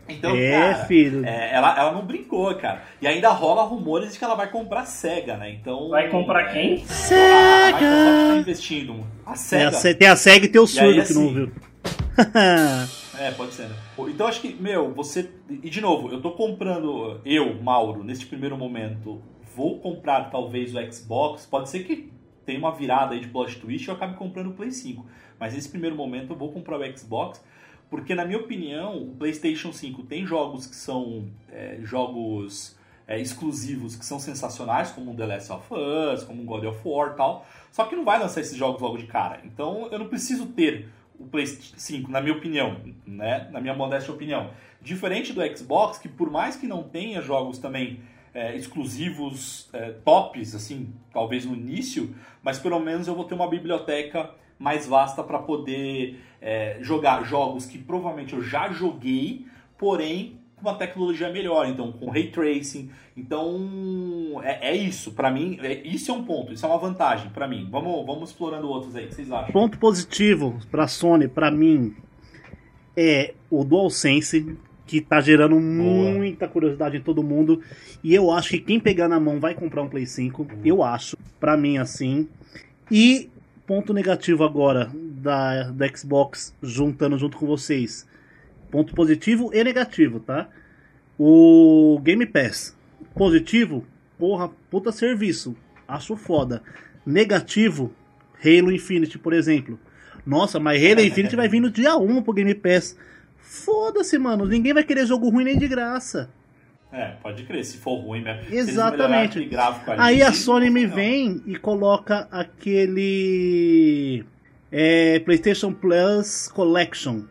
Então, É, cara, filho. é, ela, ela não brincou, cara. E ainda rola rumores de que ela vai comprar a SEGA, né? Então. Vai comprar quem? A Microsoft tá investindo. A É, SEGA. a Se- tem a SEG e tem o surdo aí, que não assim, viu. É, pode ser, né? Então acho que, meu, você. E de novo, eu tô comprando, eu, Mauro, neste primeiro momento, vou comprar talvez o Xbox. Pode ser que tenha uma virada aí de plot twist e eu acabe comprando o Play 5. Mas nesse primeiro momento eu vou comprar o Xbox. Porque, na minha opinião, o PlayStation 5 tem jogos que são é, jogos é, exclusivos que são sensacionais, como The Last of Us, como God of War tal. Só que não vai lançar esses jogos logo de cara. Então eu não preciso ter o PlayStation 5, na minha opinião, né? Na minha modesta opinião. Diferente do Xbox, que por mais que não tenha jogos também é, exclusivos é, tops, assim, talvez no início, mas pelo menos eu vou ter uma biblioteca mais vasta para poder é, jogar jogos que provavelmente eu já joguei, porém com uma tecnologia melhor, então com ray tracing. Então é, é isso, para mim, é, isso é um ponto, isso é uma vantagem para mim. Vamos, vamos explorando outros aí, o que vocês acham? Ponto positivo pra Sony, pra mim, é o DualSense, que tá gerando muita curiosidade em todo mundo. E eu acho que quem pegar na mão vai comprar um Play 5. Eu acho. Pra mim, assim. E ponto negativo agora da, da Xbox juntando junto com vocês. Ponto positivo e negativo, tá? O Game Pass. Positivo, porra, puta serviço. Acho foda. Negativo, Halo Infinite, por exemplo. Nossa, mas Halo Infinite vai vir no dia 1 pro Game Pass. Foda-se, mano. Ninguém vai querer jogo ruim nem de graça. É, pode crer, se for ruim mesmo. Exatamente. gráfico ali, Aí a Sony me não. vem e coloca aquele é, PlayStation Plus Collection.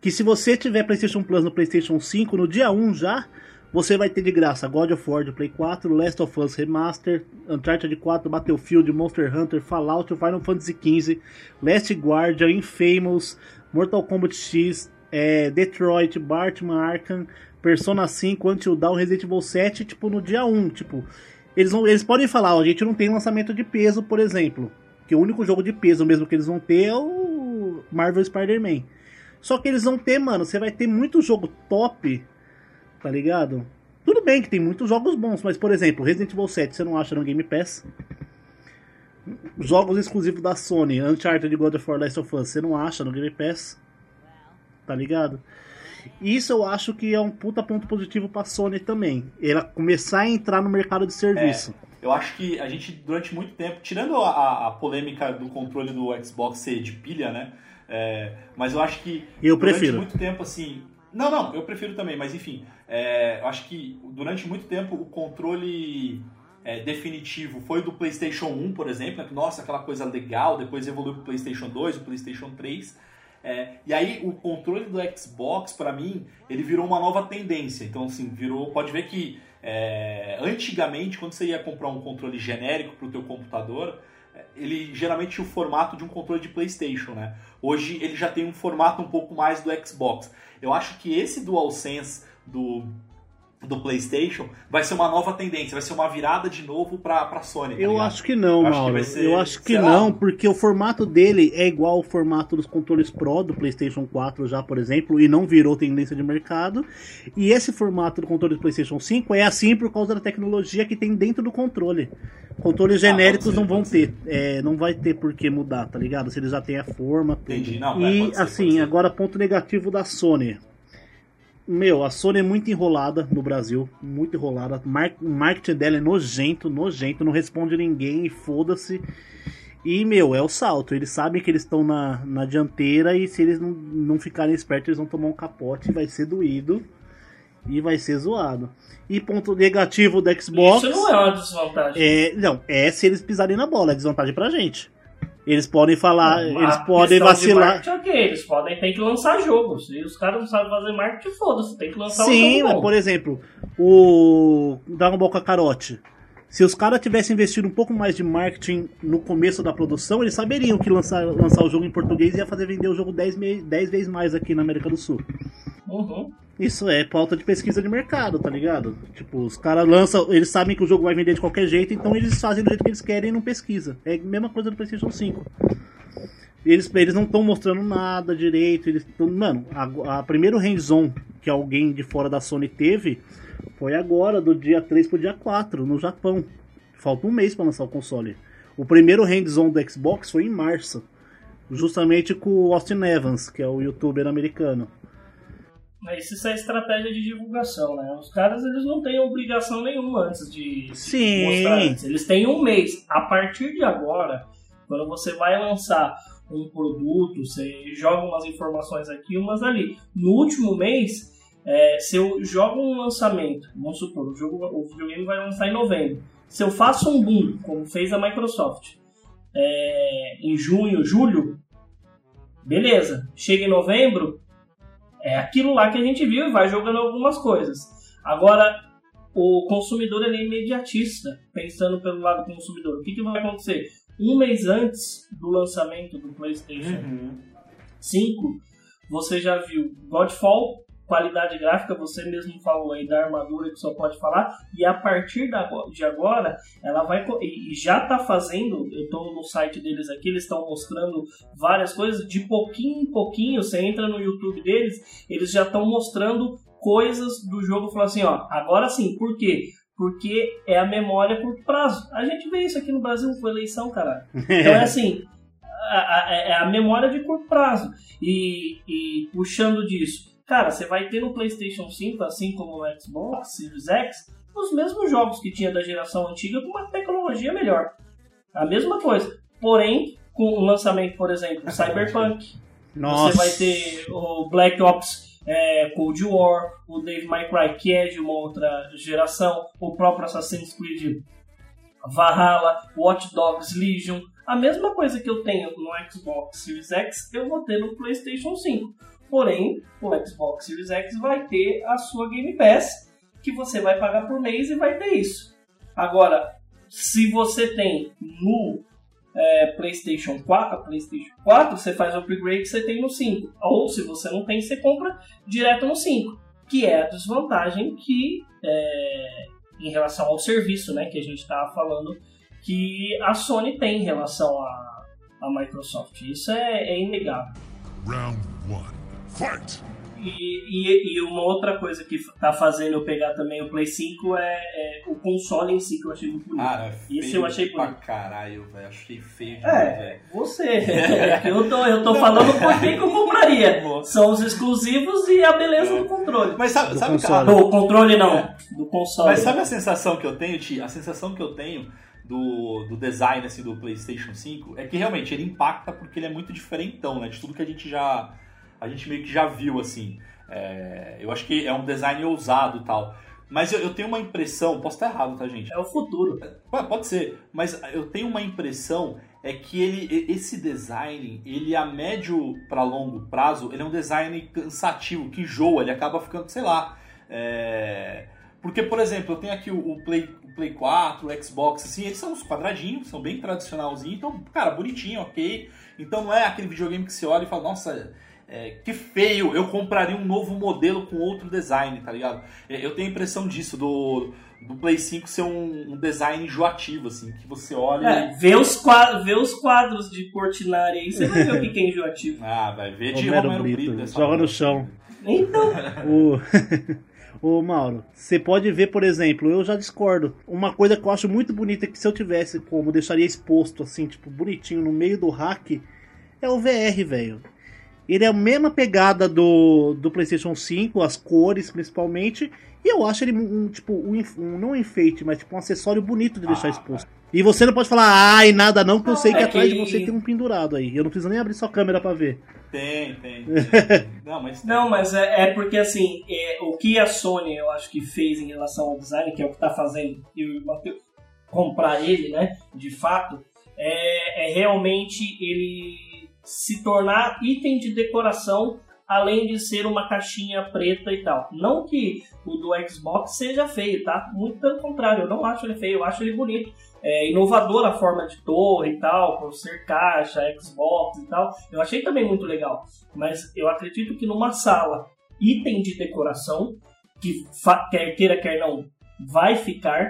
Que se você tiver PlayStation Plus no PlayStation 5, no dia 1 já, você vai ter de graça God of War de Play 4, Last of Us Remaster, Uncharted 4, Battlefield, Monster Hunter, Fallout, Final Fantasy XV, Last Guardian, Infamous, Mortal Kombat X, é, Detroit, Batman Arkham, Persona 5, Until Dawn, Resident Evil 7, tipo, no dia 1, tipo... Eles, não, eles podem falar, ó, a gente não tem lançamento de peso, por exemplo. Que o único jogo de peso mesmo que eles vão ter é o Marvel Spider-Man. Só que eles vão ter, mano, você vai ter muito jogo top, tá ligado? Tudo bem que tem muitos jogos bons, mas, por exemplo, Resident Evil 7 você não acha no Game Pass? Jogos exclusivos da Sony, Uncharted God of War Last of Us, você não acha no Game Pass? tá ligado? Isso eu acho que é um puta ponto positivo pra Sony também. Ela começar a entrar no mercado de serviço. Eu acho que a gente, durante muito tempo, tirando a, a- polêmica do controle do Xbox ser de pilha, né? É, mas eu acho que Eu durante prefiro. muito tempo, assim. Não, não, eu prefiro também, mas enfim. é, eu acho que durante muito tempo o controle é, definitivo foi do PlayStation 1, por exemplo. né, Nossa, aquela coisa legal, depois evoluiu pro PlayStation 2, o PlayStation 3. É, e aí o controle do Xbox, pra mim, ele virou uma nova tendência. Então, assim, virou. Pode ver que é, antigamente, quando você ia comprar um controle genérico pro teu computador, ele geralmente tinha o formato de um controle de PlayStation, né? Hoje ele já tem um formato um pouco mais do Xbox. Eu acho que esse DualSense do do PlayStation vai ser uma nova tendência, vai ser uma virada de novo pra, pra Sony. tá Eu ligado? acho que não, Eu acho que ser- eu acho que sei lá. não, porque o formato dele é igual ao formato dos controles Pro do PlayStation 4 já, por exemplo, e não virou tendência de mercado. E esse formato do controle do PlayStation 5 é assim por causa da tecnologia que tem dentro do controle. Controles Ah, genéricos ser, não vão ter, é, não vai ter por que mudar, tá ligado? Se eles já têm a forma, tudo. Entendi. Não, é, e pode ser, assim, agora ponto negativo da Sony. Meu, a Sony é muito enrolada no Brasil, muito enrolada. O marketing dela é nojento, nojento, não responde ninguém e foda-se. E, meu, é o salto. Eles sabem que eles estão na, na dianteira e se eles não, não ficarem espertos, eles vão tomar um capote, vai ser doído e vai ser zoado. E ponto negativo do Xbox. Isso não é uma desvantagem. É, não, é se eles pisarem na bola, é desvantagem pra gente. Eles podem falar, A eles podem de vacilar. marketing, ok, eles podem ter que lançar jogos. Se os caras não sabem fazer marketing, foda-se, tem que lançar um Sim, jogo mas por exemplo, o Dragon Ball Kakarote. Se os caras tivessem investido um pouco mais de marketing no começo da produção, eles saberiam que lançar, lançar o jogo em português ia fazer vender o jogo 10, me- 10 vezes mais aqui na América do Sul. Uhum. Isso é pauta de pesquisa de mercado, tá ligado? Tipo, os caras lançam, eles sabem que o jogo vai vender de qualquer jeito, então eles fazem do jeito que eles querem e não pesquisa. É a mesma coisa do PlayStation 5. Eles, eles não estão mostrando nada direito. Eles tão, mano, a, a primeiro hands-on que alguém de fora da Sony teve foi agora, do dia 3 pro dia 4, no Japão. Falta um mês pra lançar o console. O primeiro hands-on do Xbox foi em março. Justamente com o Austin Evans, que é o youtuber americano. Mas isso é estratégia de divulgação, né? Os caras eles não têm obrigação nenhuma antes de, Sim. mostrar antes. Eles têm um mês. A partir de agora, quando você vai lançar um produto, você joga umas informações aqui, umas ali. No último mês, é, se eu jogo um lançamento, vamos supor, o, jogo, o videogame vai lançar em novembro. Se eu faço um boom, como fez a Microsoft, é, em junho, julho, beleza. Chega em novembro, é aquilo lá que a gente viu e vai jogando algumas coisas. Agora, o consumidor ele é imediatista, pensando pelo lado do consumidor. O que, que vai acontecer? Um mês antes do lançamento do PlayStation Uhum. 5, você já viu Godfall, qualidade gráfica, você mesmo falou aí da armadura que só pode falar, e a partir de agora, ela vai. E já tá fazendo, eu tô no site deles aqui, eles estão mostrando várias coisas, de pouquinho em pouquinho, você entra no YouTube deles, eles já estão mostrando coisas do jogo, falando assim, ó, agora sim, por quê? Porque é a memória curto prazo. A gente vê isso aqui no Brasil com eleição, caralho. Então é assim, a, a- é a memória de curto prazo. E, e puxando disso, cara, você vai ter no PlayStation 5, assim como no Xbox Series X, os mesmos jogos que tinha da geração antiga com uma tecnologia melhor. A mesma coisa. Porém, com o lançamento, por exemplo, Cyberpunk, Nossa. você vai ter o Black Ops é, Cold War, o Dave May Cry, que é de uma outra geração, o próprio Assassin's Creed Valhalla, Watch Dogs Legion. A mesma coisa que eu tenho no Xbox Series X, eu vou ter no PlayStation 5. Porém, o Xbox Series X vai ter a sua Game Pass, que você vai pagar por mês e vai ter isso. Agora, se você tem no é, PlayStation 4, PlayStation 4, você faz o upgrade você tem no 5. Ou se você não tem, você compra direto no 5. Que é a desvantagem que, é, em relação ao serviço, né, que a gente estava falando, que a Sony tem em relação à, Microsoft. Isso é, é inegável. Round one. Fight! E, e, e uma outra coisa que tá fazendo eu pegar também o Play 5 é, é o console em si, que eu achei muito bonito. Cara, Isso eu achei pra bonito. caralho, velho. Achei feio demais, É, velho. você. eu tô, eu tô falando por que que eu compraria. São os exclusivos e a beleza do controle. Mas sabe, Do sabe console. cara, Do controle não, do console. Mas sabe a sensação que eu tenho, Ti? A sensação que eu tenho do, do design assim, do PlayStation 5 é que realmente ele impacta porque ele é muito diferentão, né? De tudo que a gente já. A gente meio que já viu, assim. É, eu acho que é um design ousado e tal. Mas eu, eu tenho uma impressão, posso estar errado, tá, gente? É o futuro. Ué, pode ser, mas eu tenho uma impressão é que ele, esse design, ele a médio para longo prazo, ele é um design cansativo, que enjoa, ele acaba ficando, sei lá. é, Porque, por exemplo, eu tenho aqui o, o Play, o Play 4, o Xbox, assim, eles são uns quadradinhos, são bem tradicionalzinhos, então, cara, bonitinho, ok. Então não é aquele videogame que você olha e fala, nossa, é, que feio, eu compraria um novo modelo com outro design, tá ligado? É, Eu tenho a impressão disso, do, do Play 5 ser um, um design enjoativo, assim, que você olha É, e... vê os, quadros, vê os quadros de Portinari aí, você vai ver o que que é enjoativo. Ah, vai ver de Romero Romero Brito, Brito. joga no chão. Então, O... Ô Mauro, você pode ver, por exemplo, eu já discordo. Uma coisa que eu acho muito bonita que se eu tivesse como, deixaria exposto assim, tipo, bonitinho no meio do hack, é o VR, velho. Ele é a mesma pegada do, do PlayStation 5, as cores principalmente, e eu acho ele um, tipo, um, um- não um enfeite, mas tipo um acessório bonito de deixar Ah, exposto. E você não pode falar, ai, nada não, porque eu sei que é atrás de que- você tem um pendurado aí. Eu não preciso nem abrir sua câmera pra ver. Tem, tem. tem. Não, mas tem. não, mas é, é porque assim, é, o que a Sony eu acho que fez em relação ao design, que é o que tá fazendo eu e o Matheus comprar ele, né, de fato, é, é realmente ele se tornar item de decoração além de ser uma caixinha preta e tal. Não que o do Xbox seja feio, tá? Muito pelo contrário, eu não acho ele feio, eu acho ele bonito. É inovador a forma de torre e tal, por ser caixa, Xbox e tal. Eu achei também muito legal. Mas eu acredito que numa sala, item de decoração, que quer queira, quer não, vai ficar,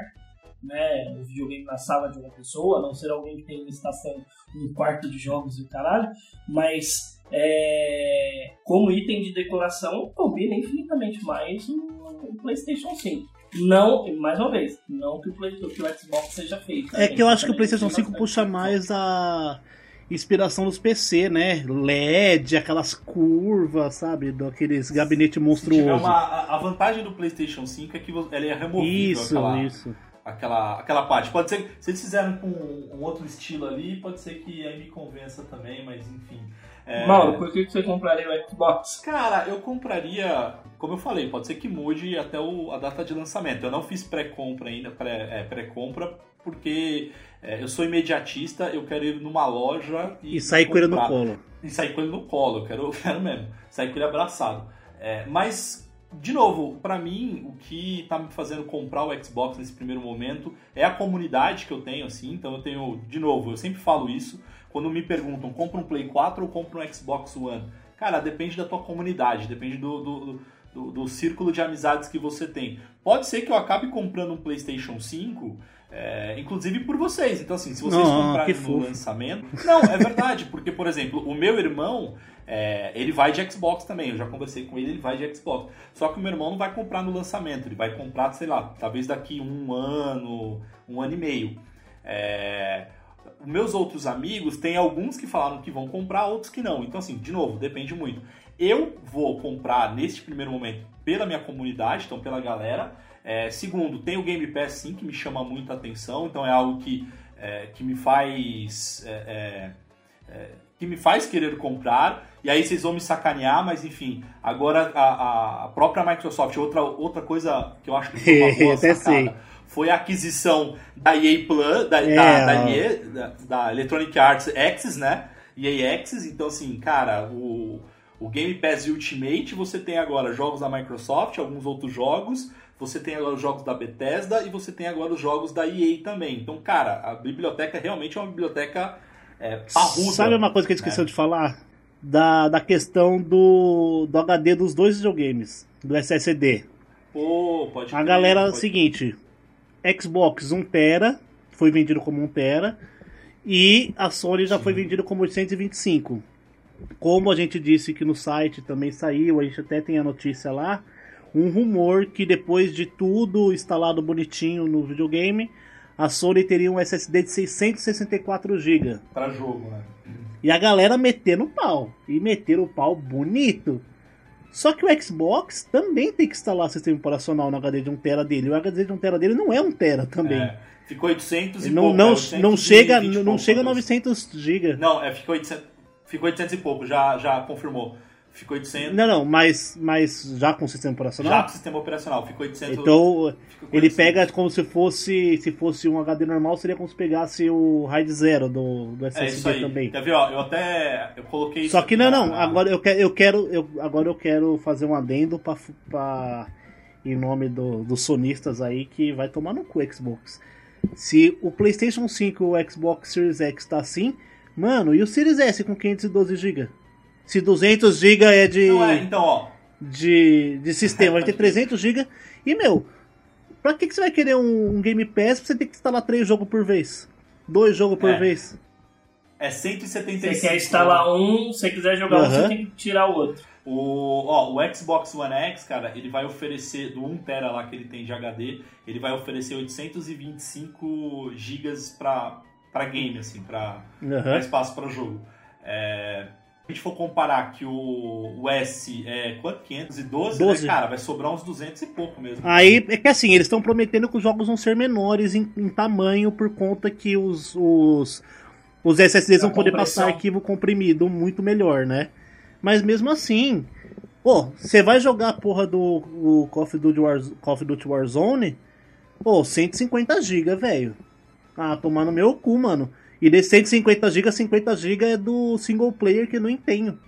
né, o videogame na sala de uma pessoa, a não ser alguém que tem uma estação, um quarto de jogos e caralho, mas é, como item de decoração combina infinitamente mais o, o PlayStation 5. Não, mais uma vez, não que o, Play, que o Xbox seja feito. É que eu acho que o PlayStation tem 5 bastante puxa mais a inspiração dos PC, né? LED, aquelas curvas, sabe? Daqueles gabinete Se tiver monstruoso. uma, a a vantagem do PlayStation 5 é que ela é removível. Isso, aquela, isso. Aquela, aquela parte. Pode ser que se eles fizeram com um outro estilo ali, pode ser que aí me convença também, mas enfim. É, Mauro, por que você compraria o Xbox? Cara, eu compraria, como eu falei, pode ser que mude até o- a data de lançamento. Eu não fiz pré-compra ainda, pré- é, pré-compra, porque é, eu sou imediatista, eu quero ir numa loja e, E sair com ele no colo. E sair com ele no colo, eu quero, eu quero mesmo. Sair com ele abraçado. É, mas, de novo, pra mim, o que tá me fazendo comprar o Xbox nesse primeiro momento é a comunidade que eu tenho, assim. Então eu tenho, de novo, eu sempre falo isso. Quando me perguntam, compra um Play 4 ou compra um Xbox One? Cara, depende da tua comunidade, depende do, do, do, do círculo de amizades que você tem. Pode ser que eu acabe comprando um PlayStation 5, é, inclusive por vocês. Então, assim, se vocês Não, comprarem no lançamento. Não, é verdade, porque, por exemplo, o meu irmão, é, ele vai de Xbox também. Eu já conversei com ele, ele vai de Xbox. Só que o meu irmão não vai comprar no lançamento, ele vai comprar, sei lá, talvez daqui um ano, um ano e meio. É, meus outros amigos, tem alguns que falaram que vão comprar, outros que não. Então, assim, de novo, depende muito. Eu vou comprar neste primeiro momento pela minha comunidade, então pela galera. É, segundo, tem o Game Pass sim, que me chama muita atenção, então é algo que, é, que me faz. é, é, é, que me faz querer comprar, e aí vocês vão me sacanear, mas enfim, agora a, a própria Microsoft, outra, outra coisa que eu acho que foi uma boa sacada, sei. foi a aquisição da EA Plus, da, É, da, da. EA, da, da Electronic Arts Access, né? EA Access, então assim, cara, o, o Game Pass Ultimate, você tem agora jogos da Microsoft, alguns outros jogos, você tem agora os jogos da Bethesda e você tem agora os jogos da EA também. Então, cara, a biblioteca realmente é uma biblioteca é, parruda. Sabe uma coisa que a gente esqueceu de falar? Da, da questão do, do HD dos dois videogames, do SSD. Pô, pode A galera é pode- seguinte: Xbox 1 tera foi vendido como 1 tera e a Sony já foi vendido como 825. como a gente disse que no site também saiu, a gente até tem a notícia lá, um rumor que depois de tudo instalado bonitinho no videogame, a Sony teria um SSD de 664 GB. Pra jogo, né? E a galera metendo pau. E meteram o pau bonito. Só que o Xbox também tem que instalar sistema operacional no HD de 1TB dele. O HD de 1TB dele não é 1TB também. É, ficou 800 e não, pouco. não, é não 820 chega, não chega a né? 900 GB. Não, é, ficou 800, ficou 800 e pouco, já, já confirmou. Ficou 800. Não, não, mas, mas já com sistema operacional? Já com sistema operacional, ficou 800. Então, ficou ele 800. pega como se fosse se fosse um HD normal, seria como se pegasse o RAID zero do, do É SSD aí. também. Quer ver, ó, eu até eu coloquei Só que não, não. Agora eu quero, eu quero, eu, agora eu quero fazer um adendo pra, em nome do, dos sonistas aí que vai tomar no cu o Xbox. Se o PlayStation 5 e o Xbox Series X tá assim, mano, e o Series S com 512 GB? Se 200 GB é de Não é, então, ó. de, de sistema, vai ter 300 GB. E, meu, pra que, que você vai querer um, um Game Pass pra você ter que instalar três jogos por vez? Dois jogos por É. vez? É 175. Você quer instalar um, se você quiser jogar um, Aham. você tem que tirar o outro. O, ó, o Xbox One X, cara, ele vai oferecer, do 1TB lá que ele tem de HD, ele vai oferecer 825 GB pra, pra game, assim, pra, Aham. pra espaço pra jogo. É, a gente for comparar que o, o S é quanto? 512, 12. né, cara? Vai sobrar uns 200 e pouco mesmo. Aí é que assim, eles estão prometendo que os jogos vão ser menores em, em tamanho por conta que os, os, os SSDs Da vão poder compressão. passar arquivo comprimido muito melhor, né? Mas mesmo assim, pô, você vai jogar a porra do Call, of Duty War, Call of Duty Warzone, pô, 150 GB, velho. Ah, tomar no meu cu, mano. E desses 150 GB, 50 GB é do single player que eu não tenho.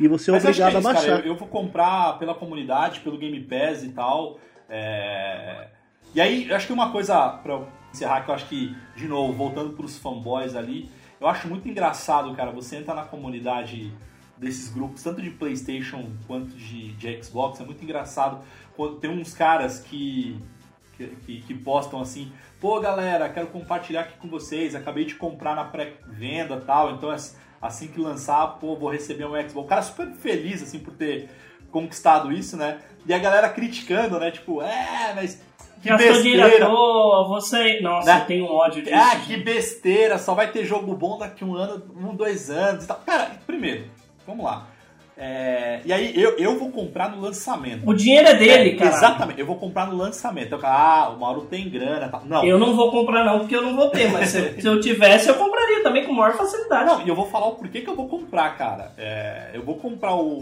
E você é Mas que obrigado é isso, a baixar. Cara, eu, eu vou comprar pela comunidade, pelo Game Pass e tal. é, E aí, eu acho que uma coisa pra eu encerrar, que eu acho que, de novo, voltando pros fanboys ali, eu acho muito engraçado, cara, você entra na comunidade desses grupos, tanto de Playstation quanto de, de Xbox, é muito engraçado quando tem uns caras que, que, que- que postam assim, pô galera, quero compartilhar aqui com vocês, acabei de comprar na pré-venda tal, então as- assim que lançar, pô, vou receber um Xbox. O cara super feliz, assim, por ter conquistado isso, né? E a galera criticando, né? Tipo, é, mas que Gastou dinheiro à besteira. toa, você. Nossa, Né? eu tenho ódio disso. Ah, que besteira, só vai ter jogo bom daqui um ano, um, dois anos e tal. Cara, primeiro, vamos lá. É, e aí, eu, eu vou comprar no lançamento. O dinheiro é dele, É, cara. Exatamente, eu vou comprar no lançamento. Eu, ah, o Mauro tem grana tal. Não, Eu não vou comprar não, porque eu não vou ter, mas se, se eu tivesse, eu compraria também com maior facilidade. Não, e eu vou falar o porquê que eu vou comprar, cara. É, eu vou comprar o,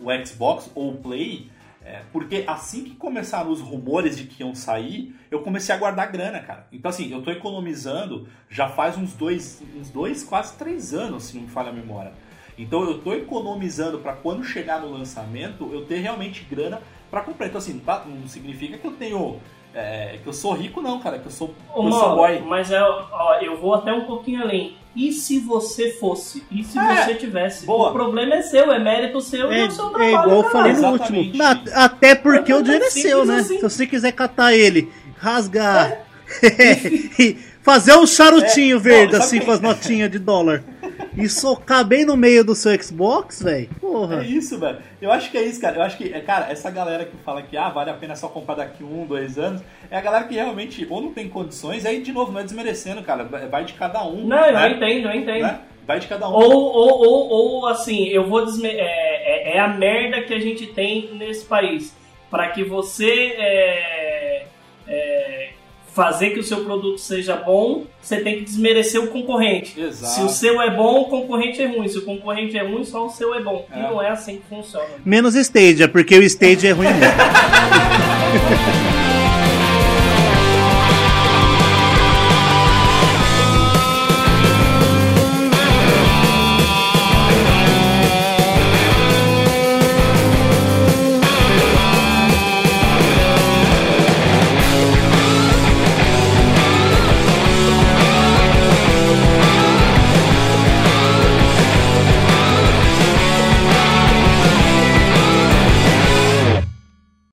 o Xbox ou o Play, é, porque assim que começaram os rumores de que iam sair, eu comecei a guardar grana, cara. Então, assim, eu tô economizando já faz uns dois, uns dois quase três anos, se não me falha a memória. Então, eu tô economizando para quando chegar no lançamento, eu ter realmente grana para comprar. Então, assim, tá- não significa que eu tenho. é, que eu sou rico, não, cara. Que eu sou, Ô, eu sou boy. mas é, ó, eu vou até um pouquinho além. E se você fosse? E se É, você tivesse? boa. O problema é seu, é mérito seu e É, é o seu é trabalho. igual eu falei no último. Na- até porque É o dinheiro é seu, né? assim. Se você quiser catar ele, rasgar e fazer um charutinho É, verde não, assim com as notinhas de dólar e socar bem no meio do seu Xbox, velho. É Porra. isso, velho. Eu acho que é isso, cara. Eu acho que, é, cara, essa galera que fala que ah, vale a pena só comprar daqui um, dois anos, é a galera que realmente ou não tem condições, aí de novo, não é desmerecendo, cara. Vai de cada um. Não, eu né? entendo, eu entendo. Né? Vai de cada um. Ou, ou, ou, ou assim, eu vou desme é, é, é a merda que a gente tem nesse país. Pra que você é, é, fazer que o seu produto seja bom, você tem que desmerecer o concorrente. Exato. Se o seu é bom, o concorrente é ruim. Se o concorrente é ruim, só o seu é bom. E É. não é assim que funciona. Menos Stadia, porque o Stadia é ruim mesmo.